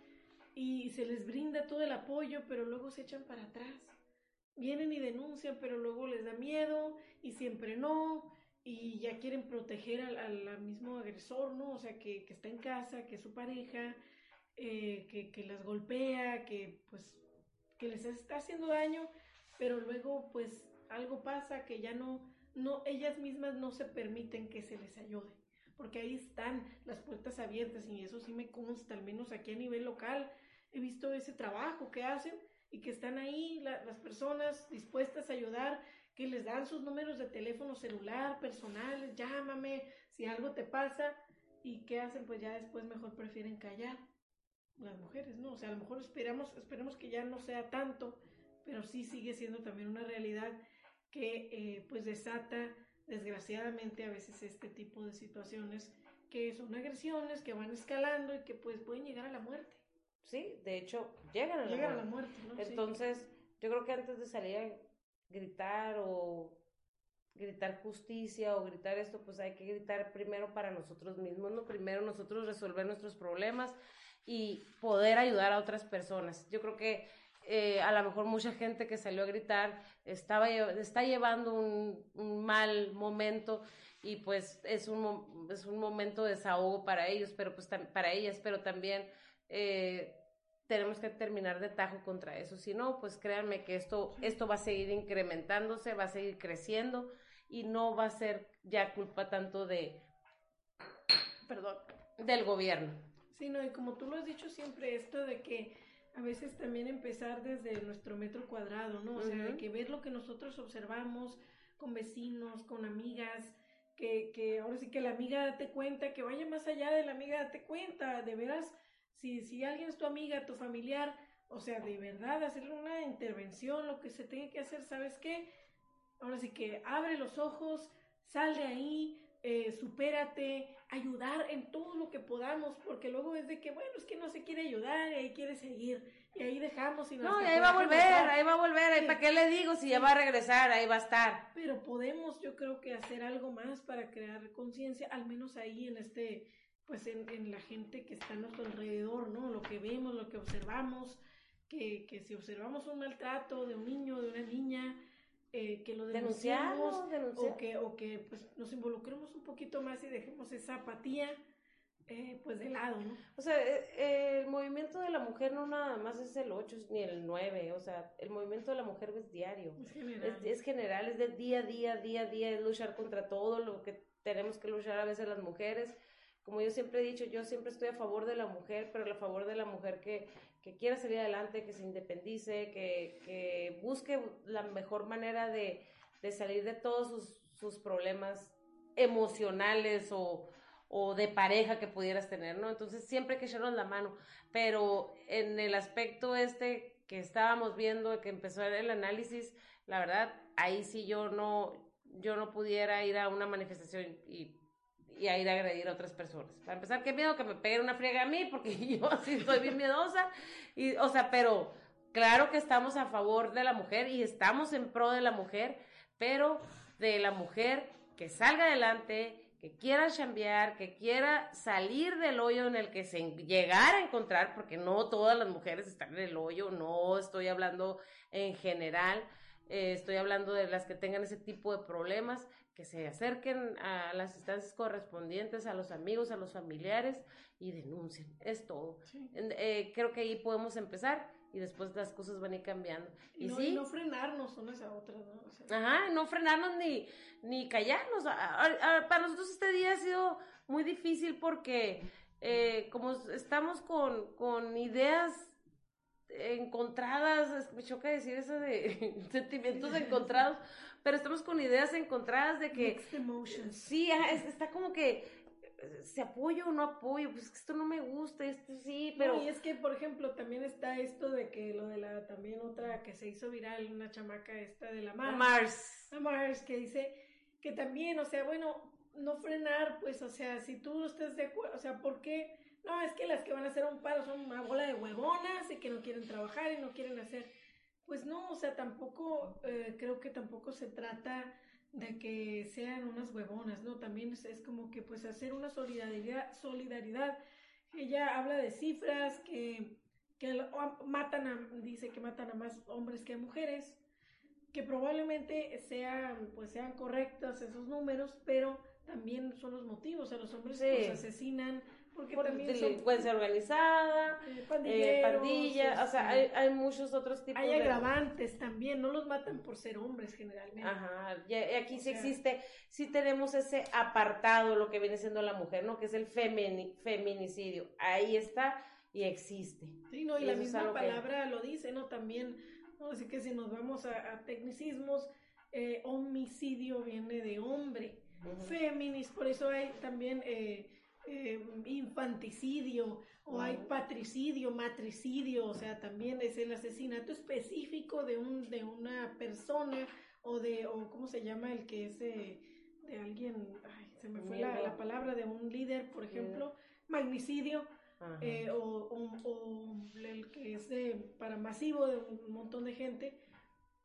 y se les brinda todo el apoyo, pero luego se echan para atrás vienen y denuncian, pero luego les da miedo y siempre no, y ya quieren proteger al, al- mismo agresor, ¿no? O sea, que, que está en casa, que es su pareja, eh, que, que las golpea, que pues, que les está haciendo daño, pero luego pues algo pasa que ya no, no, ellas mismas no se permiten que se les ayude. Porque ahí están las puertas abiertas y eso sí me consta, al menos aquí a nivel local, he visto ese trabajo que hacen y que están ahí la- las personas dispuestas a ayudar, que les dan sus números de teléfono celular, personales, llámame si algo te pasa y qué hacen, pues ya después mejor prefieren callar las mujeres, ¿no? O sea, a lo mejor esperamos, esperemos que ya no sea tanto, pero sí sigue siendo también una realidad que eh, pues desata desgraciadamente a veces este tipo de situaciones que son agresiones que van escalando y que pues pueden llegar a la muerte. Sí, de hecho, llegan a la Llegan a la muerte. muerte, ¿no? Sí. Entonces, yo creo que antes de salir a gritar o gritar justicia o gritar esto, pues hay que gritar primero para nosotros mismos, ¿no? Primero nosotros resolver nuestros problemas y poder ayudar a otras personas. Yo creo que eh, a lo mejor mucha gente que salió a gritar estaba, está llevando un, mal momento y pues es un, es un momento de desahogo para ellos, pero pues para ellas, pero también eh, tenemos que terminar de tajo contra eso. Si no, pues créanme que esto, esto va a seguir incrementándose, va a seguir creciendo y no va a ser ya culpa tanto de, perdón, del gobierno. Sí, no, y como tú lo has dicho siempre, esto de que a veces también empezar desde nuestro metro cuadrado, ¿no? O sea, de que ver lo que nosotros observamos con vecinos, con amigas, que, que ahora sí que la amiga date cuenta, que vaya más allá de la amiga date cuenta, de veras, si, si alguien es tu amiga, tu familiar, o sea, de verdad, hacerle una intervención, lo que se tenga que hacer, ¿sabes qué? Ahora sí que abre los ojos, sal de ahí, eh, supérate, ayudar en todo lo que podamos, porque luego es de que, bueno, es que no se quiere ayudar y ahí quiere seguir, y ahí dejamos y No, y ahí va a volver, ahí va a volver, ¿para qué le digo si ya va a regresar? Ahí va a estar. Pero podemos, yo creo que hacer algo más para crear conciencia, al menos ahí en este, pues en, en, la gente que está a nuestro alrededor, ¿no? Lo que vemos, lo que observamos, que, que si observamos un maltrato de un niño, de una niña, eh, que lo denunciamos o que o que pues nos involucremos un poquito más y dejemos esa apatía eh, pues de lado, ¿no? O sea, eh, el movimiento de la mujer no nada más es el 8 ni el 9, o sea, el movimiento de la mujer es diario. Es general. Es, general, es de día a día, día a día, es luchar contra todo lo que tenemos que luchar a veces las mujeres. Como yo siempre he dicho, yo siempre estoy a favor de la mujer, pero a favor de la mujer que, que quiera salir adelante, que se independice, que, que busque la mejor manera de, de salir de todos sus, sus problemas emocionales o, o, de pareja que pudieras tener, ¿no? Entonces siempre que echarnos la mano, pero en el aspecto este que estábamos viendo, que empezó el análisis, la verdad, ahí sí yo no, yo no pudiera ir a una manifestación y y a ir a agredir a otras personas. Para empezar, qué miedo que me peguen una friega a mí, porque <laughs> yo sí estoy bien miedosa. Y, o sea, pero claro que estamos a favor de la mujer y estamos en pro de la mujer, pero de la mujer que salga adelante, que quiera chambear, que quiera salir del hoyo en el que se llegara a encontrar, porque no todas las mujeres están en el hoyo, no estoy hablando en general, eh, estoy hablando de las que tengan ese tipo de problemas, que se acerquen a las instancias correspondientes, a los amigos, a los familiares y denuncien. Es todo. Eh, creo que ahí podemos empezar y después las cosas van a ir cambiando. Y, no, no frenarnos unas a otras, ¿no? Ajá, no frenarnos ni, ni callarnos. para nosotros este día ha sido muy difícil porque eh, como estamos con, con ideas encontradas, me choca decir eso de <laughs> sentimientos encontrados, pero estamos con ideas encontradas de que... Sí, está como que se apoyo o no apoyo, pues esto no me gusta, esto sí, pero... y es que, por ejemplo, también está esto de que lo de la, también otra que se hizo viral, una chamaca esta de la Mars. Mars. La Mars, que dice que también, o sea, bueno, no frenar, pues, o sea, si tú no estás de acuerdo, o sea, ¿por qué? No, es que las que van a hacer un paro son una bola de huevonas y que no quieren trabajar y no quieren hacer pues no, o sea, tampoco, eh, creo que tampoco se trata de que sean unas huevonas, ¿no? También es, como que pues hacer una solidaridad, solidaridad. Ella habla de cifras que, que matan a, dice que matan a más hombres que a mujeres, que probablemente sean, pues sean correctos esos números, pero también son los motivos, o sea, los hombres pues, asesinan porque por también delincuencia organizada, eh, pandilla, o sea, hay, hay, muchos otros tipos hay agravantes también, no los matan por ser hombres generalmente. Ajá, y aquí sí existe, sí tenemos ese apartado, lo que viene siendo la mujer, ¿no? Que es el feminicidio, ahí está y existe. Sí, no, y, la misma palabra lo dice, ¿no? También, así que si nos vamos a, tecnicismos, eh, homicidio viene de hombre, feminis, por eso hay también... Eh, eh, infanticidio o hay patricidio, matricidio, o sea, también es el asesinato específico de un de una persona o de o cómo se llama el que es de, alguien, ay, se me fue la, palabra de un líder, por ejemplo, magnicidio. Eh, o, o, el que es de, para masivo de un montón de gente,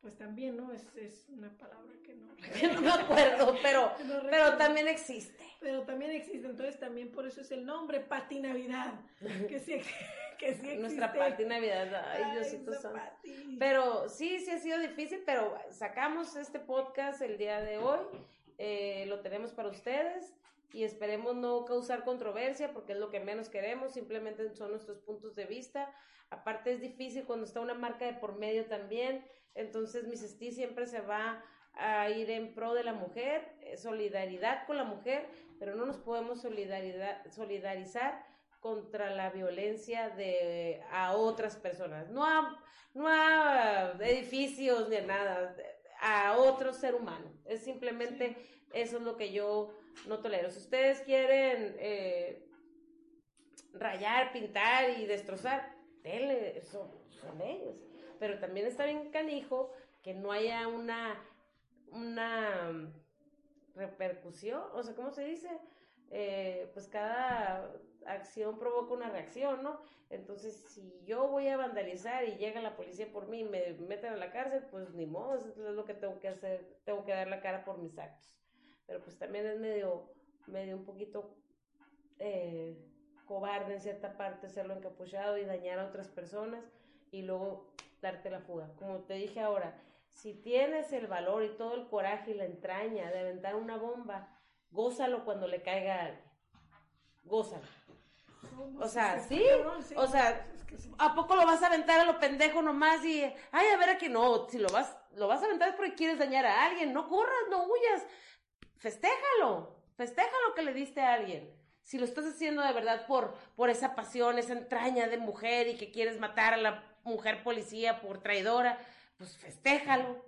pues también, ¿no? Es, es una palabra que no... <laughs> no me acuerdo, pero, <laughs> pero también existe. Pero también existe, entonces también por eso es el nombre, Pati Navidad, que sí, <laughs> que sí existe. Nuestra Pati Navidad, ay, Diosito santo. Pero sí, sí ha sido difícil, pero sacamos este podcast el día de hoy, eh, lo tenemos para ustedes y esperemos no causar controversia porque es lo que menos queremos, simplemente son nuestros puntos de vista. Aparte es difícil cuando está una marca de por medio también, entonces mi Esti siempre se va a ir en pro de la mujer, eh, solidaridad con la mujer, pero no nos podemos solidarizar contra la violencia de a otras personas, no a, no a edificios ni a nada, a otro ser humano. Es simplemente eso es lo que yo no tolero. Si ustedes quieren eh, rayar, pintar y destrozar, denle, son, son ellos. Pero también está bien canijo que no haya una, una repercusión, o sea, ¿cómo se dice? Eh, pues cada acción provoca una reacción, ¿no? Entonces, si yo voy a vandalizar y llega la policía por mí y me meten a la cárcel, pues ni modo, es lo que tengo que hacer, tengo que dar la cara por mis actos pero pues también es medio, medio un poquito eh, cobarde en cierta parte hacerlo encapuchado y dañar a otras personas y luego darte la fuga. Como te dije ahora, si tienes el valor y todo el coraje y la entraña de aventar una bomba, gózalo cuando le caiga a alguien. Gózalo. O sea, sí, o sea, ¿a poco lo vas a aventar a lo pendejo nomás y, ay, a ver aquí no, si lo vas, lo vas a aventar es porque quieres dañar a alguien, no corras, no huyas, festéjalo, festeja lo que le diste a alguien. Si lo estás haciendo de verdad por, por esa pasión, esa entraña de mujer y que quieres matar a la mujer policía por traidora, pues festéjalo,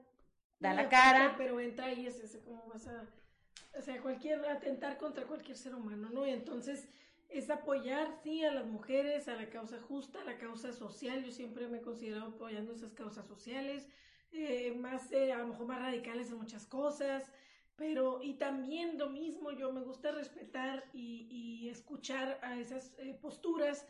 da la cara. Pero entra ahí es ese, como vas a, o sea, cualquier, atentar contra cualquier ser humano, ¿no? Y entonces es apoyar, sí, a las mujeres, a la causa justa, a la causa social. Yo siempre me he considerado apoyando esas causas sociales, eh, más, eh, a lo mejor más radicales en muchas cosas. Pero, y también lo mismo, yo me gusta respetar y, y escuchar a esas eh, posturas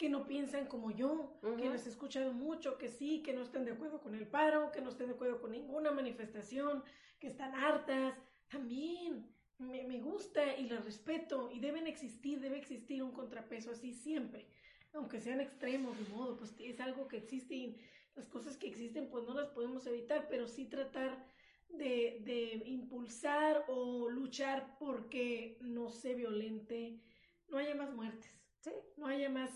que no piensan como yo, que las he escuchado mucho, que sí, que no están de acuerdo con el paro, que no estén de acuerdo con ninguna manifestación, que están hartas. También me, me gusta y las respeto y deben existir, debe existir un contrapeso así siempre, aunque sean extremos de modo, pues es algo que existe y las cosas que existen pues no las podemos evitar, pero sí tratar de, de impulsar o luchar porque no se violente, no haya más muertes, ¿sí? no haya más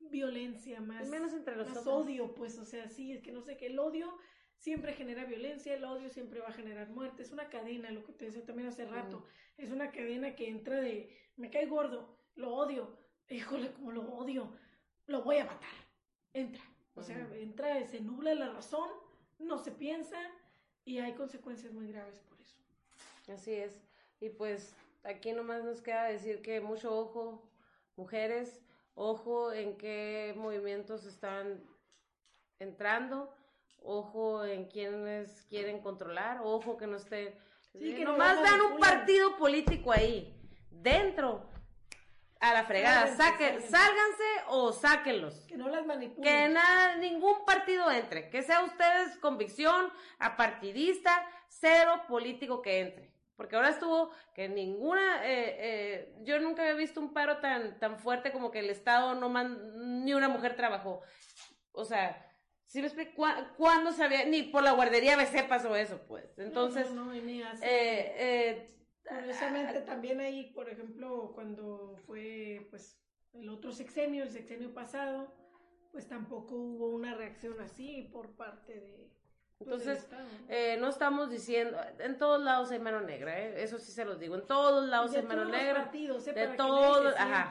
violencia, más, menos entre los más odio, pues, o sea, sí, es que no sé, que el odio siempre genera violencia, el odio siempre va a generar muerte, es una cadena, lo que te decía también hace rato, es una cadena que entra de, me cae gordo, lo odio, <laughs> híjole, como lo odio, lo voy a matar, entra, o sea, entra, se nubla la razón, no se piensa, y hay consecuencias muy graves por eso. Así es. Y pues aquí nomás nos queda decir que mucho ojo, mujeres, ojo en qué movimientos están entrando, ojo en quienes quieren controlar, ojo que no esté... Sí, que nomás dan un partido político ahí, dentro a la fregada. Saquen, sálganse o sáquenlos. Que no las manipulen. Que nada, ningún partido entre. Que sea ustedes convicción, apartidista, cero político que entre. Porque ahora estuvo que ninguna, eh, eh, yo nunca había visto un paro tan, tan fuerte como que el Estado no man, ni una mujer trabajó. O sea, ¿sí me explico? ¿Cuándo sabía? Ni por la guardería BC pasó eso, pues. Entonces, no, no, ni así. Eh, eh Curiosamente también ahí, por ejemplo, cuando fue pues el otro sexenio, el sexenio pasado, pues tampoco hubo una reacción así por parte de... Pues, Entonces, eh, ¿no? estamos diciendo, en todos lados hay mano negra, ¿eh? eso sí se los digo, en todos lados hay mano negra. Partidos, ¿eh? de todos, ajá.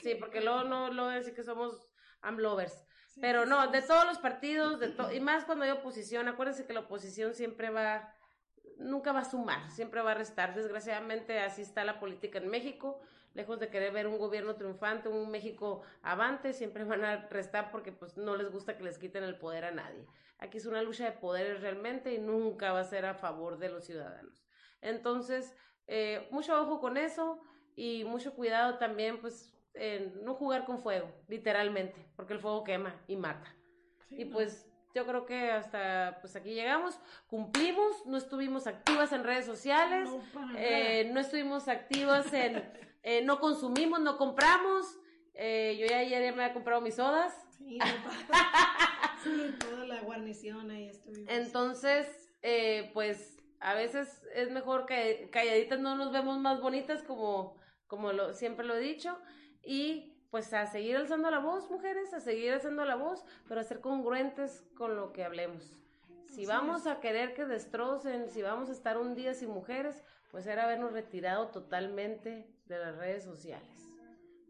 sí, porque luego no lo voy a decir que somos amlovers. pero no, de todos los partidos, de y más cuando hay oposición, acuérdense que la oposición siempre va nunca va a sumar, siempre va a restar. Desgraciadamente así está la política en México. Lejos de querer ver un gobierno triunfante, un México avante, siempre van a restar porque pues no les gusta que les quiten el poder a nadie. Aquí es una lucha de poderes realmente y nunca va a ser a favor de los ciudadanos. Entonces, eh, mucho ojo con eso y mucho cuidado también pues en no jugar con fuego, literalmente, porque el fuego quema y mata. y pues yo creo que hasta pues aquí llegamos, cumplimos, no estuvimos activas en redes sociales, No, eh, no estuvimos activas en, <laughs> eh, no consumimos, no compramos, eh, yo ya ayer ya me había comprado mis sodas, Sí, no, <laughs> sí, toda la guarnición ahí estuvimos. entonces, eh, pues a veces es mejor que calladitas no nos vemos más bonitas como, como lo, siempre lo he dicho, y pues a seguir alzando la voz, mujeres, a seguir alzando la voz, pero a ser congruentes con lo que hablemos. Si vamos a querer que destrocen, si vamos a estar un día sin mujeres, pues era habernos retirado totalmente de las redes sociales.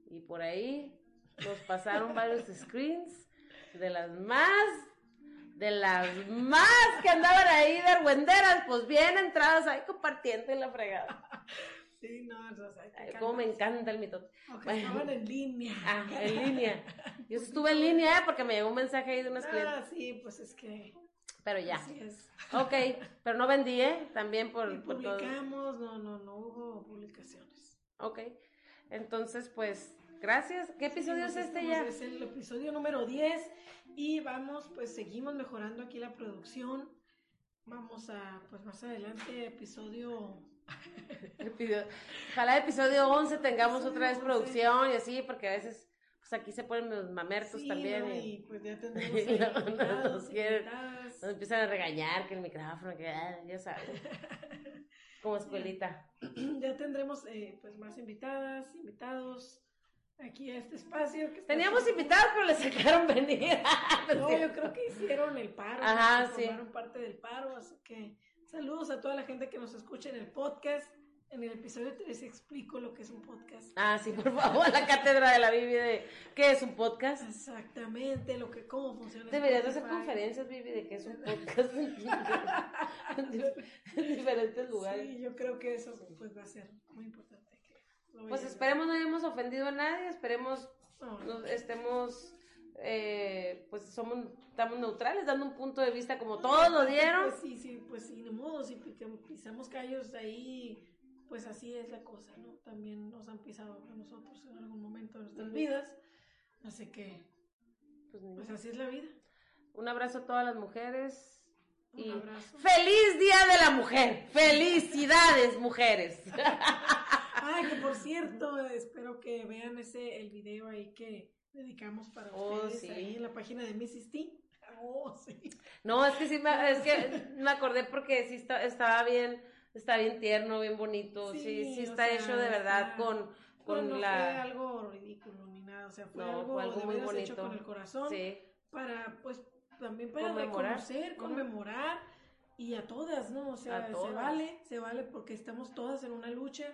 Y por ahí nos pasaron <laughs> varios screens de las más, de las más que andaban ahí de argüenderas, pues bien entradas ahí compartiendo en la fregada. <laughs> Sí, no, o sea, Ay, cómo me encanta el mitote. Bueno. estaban en línea. Ah, en línea. <laughs> Yo estuve en línea ¿eh? porque me llegó un mensaje ahí de unas clientes. Ah, sí, pues es que Pero ya. así es. Ok, pero no vendí, ¿eh? También Y por, por todo. publicamos, no, no, no hubo publicaciones. Ok. Entonces, pues, gracias. ¿Qué episodio es este ya? Es el episodio número 10 y vamos, pues seguimos mejorando aquí la producción. Vamos a, pues más adelante, episodio... <laughs> Ojalá episodio 11 tengamos otra vez 11. producción y así, porque a veces, pues aquí se ponen los mamertos Sí, también. ¿no? y pues ya <laughs> tendremos Y nos quieren-. Nos empiezan a regañar que el micrófono, que ah, ya sabes. <laughs> Como escuelita. <clears throat> Ya tendremos eh, pues más invitadas, invitados aquí a este espacio. que Teníamos invitados, pero le sacaron venir. No, yo creo que hicieron el paro. Ajá, sí. Formaron parte del paro, así que saludos a toda la gente que nos escucha en el podcast. En el episodio 3 explico lo que es un podcast. Ah, sí, por favor, la cátedra de la Bibi de ¿qué es un podcast? Exactamente, lo que cómo funciona. Deberías de hacer conferencias, Bibi, de qué es un <laughs> podcast <laughs> en, dif- en diferentes lugares. Sí, yo creo que eso pues va a ser muy importante. Pues esperemos no hayamos ofendido a nadie, esperemos. No, estemos, eh, pues somos, estamos neutrales, dando un punto de vista como todos lo dieron. Pues sí, sí, pues sí, ni modo, si pisamos callos ahí, pues así es la cosa, ¿no? También nos han pisado a nosotros en algún momento de nuestras vidas, así que, Pues, pues así es la vida. un abrazo a todas las mujeres. Un Y abrazo. feliz Día de la Mujer. Felicidades, mujeres. <laughs> Ay, que por cierto, espero que vean ese, el video ahí que dedicamos para Oh, ustedes sí. ahí en la página de Mrs. T. <laughs> Oh, sí. No, es que sí, me, es que me acordé porque sí está, estaba bien, está bien tierno, bien bonito, sí, sí, está sea, hecho de verdad está- con, con no fue la... algo ridículo ni nada, o sea, fue No, algo, fue algo de muy hecho bonito. con el corazón. Sí, para pues también para Conmemorar. reconocer, conmemorar y a todas, ¿no? O sea, se vale, se vale porque estamos todas en una lucha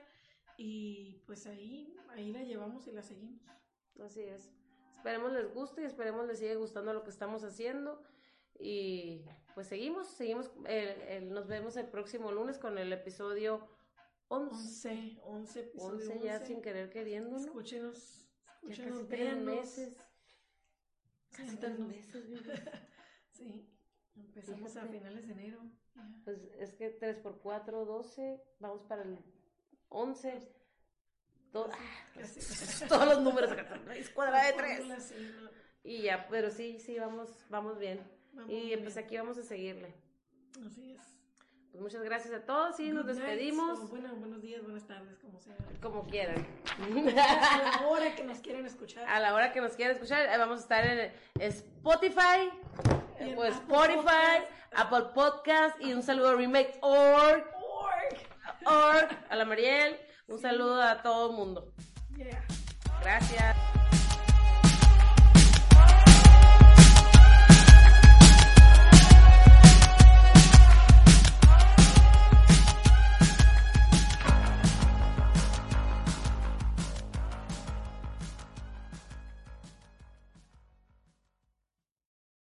y pues ahí ahí la llevamos y la seguimos. así es. Esperemos les guste y esperemos les siga gustando lo que estamos haciendo. Y pues seguimos, seguimos, el- el- nos vemos el próximo lunes con el episodio 11. 11, 11 episodio 11 ya 11. sin querer queriendo, ¿no? Escúchenos, Ya escúchenos, casi tres meses. Casi tres meses. <laughs> Sí, empezamos a Fíjate. finales de enero. Pues es que 3 por 4, 12, vamos para el 11. To- Casi. <laughs> <laughs> todos los números acá, raíz cuadrada de 3. Fórmula, sí, no, Y ya, pero sí, sí, vamos, vamos bien. vamos Y bien. pues aquí vamos a seguirle. Así es. Pues muchas gracias a todos y nos Good despedimos bueno, buenos días, buenas tardes, como sea. como quieran. A la <laughs> hora que nos quieran escuchar. A la hora que nos quieran escuchar, eh, vamos a estar en Spotify, en Apple Spotify, Podcast. Apple Podcast y un saludo a Remake Org, Org. Org, a la Mariel, un saludo a todo el mundo. Yeah. Gracias.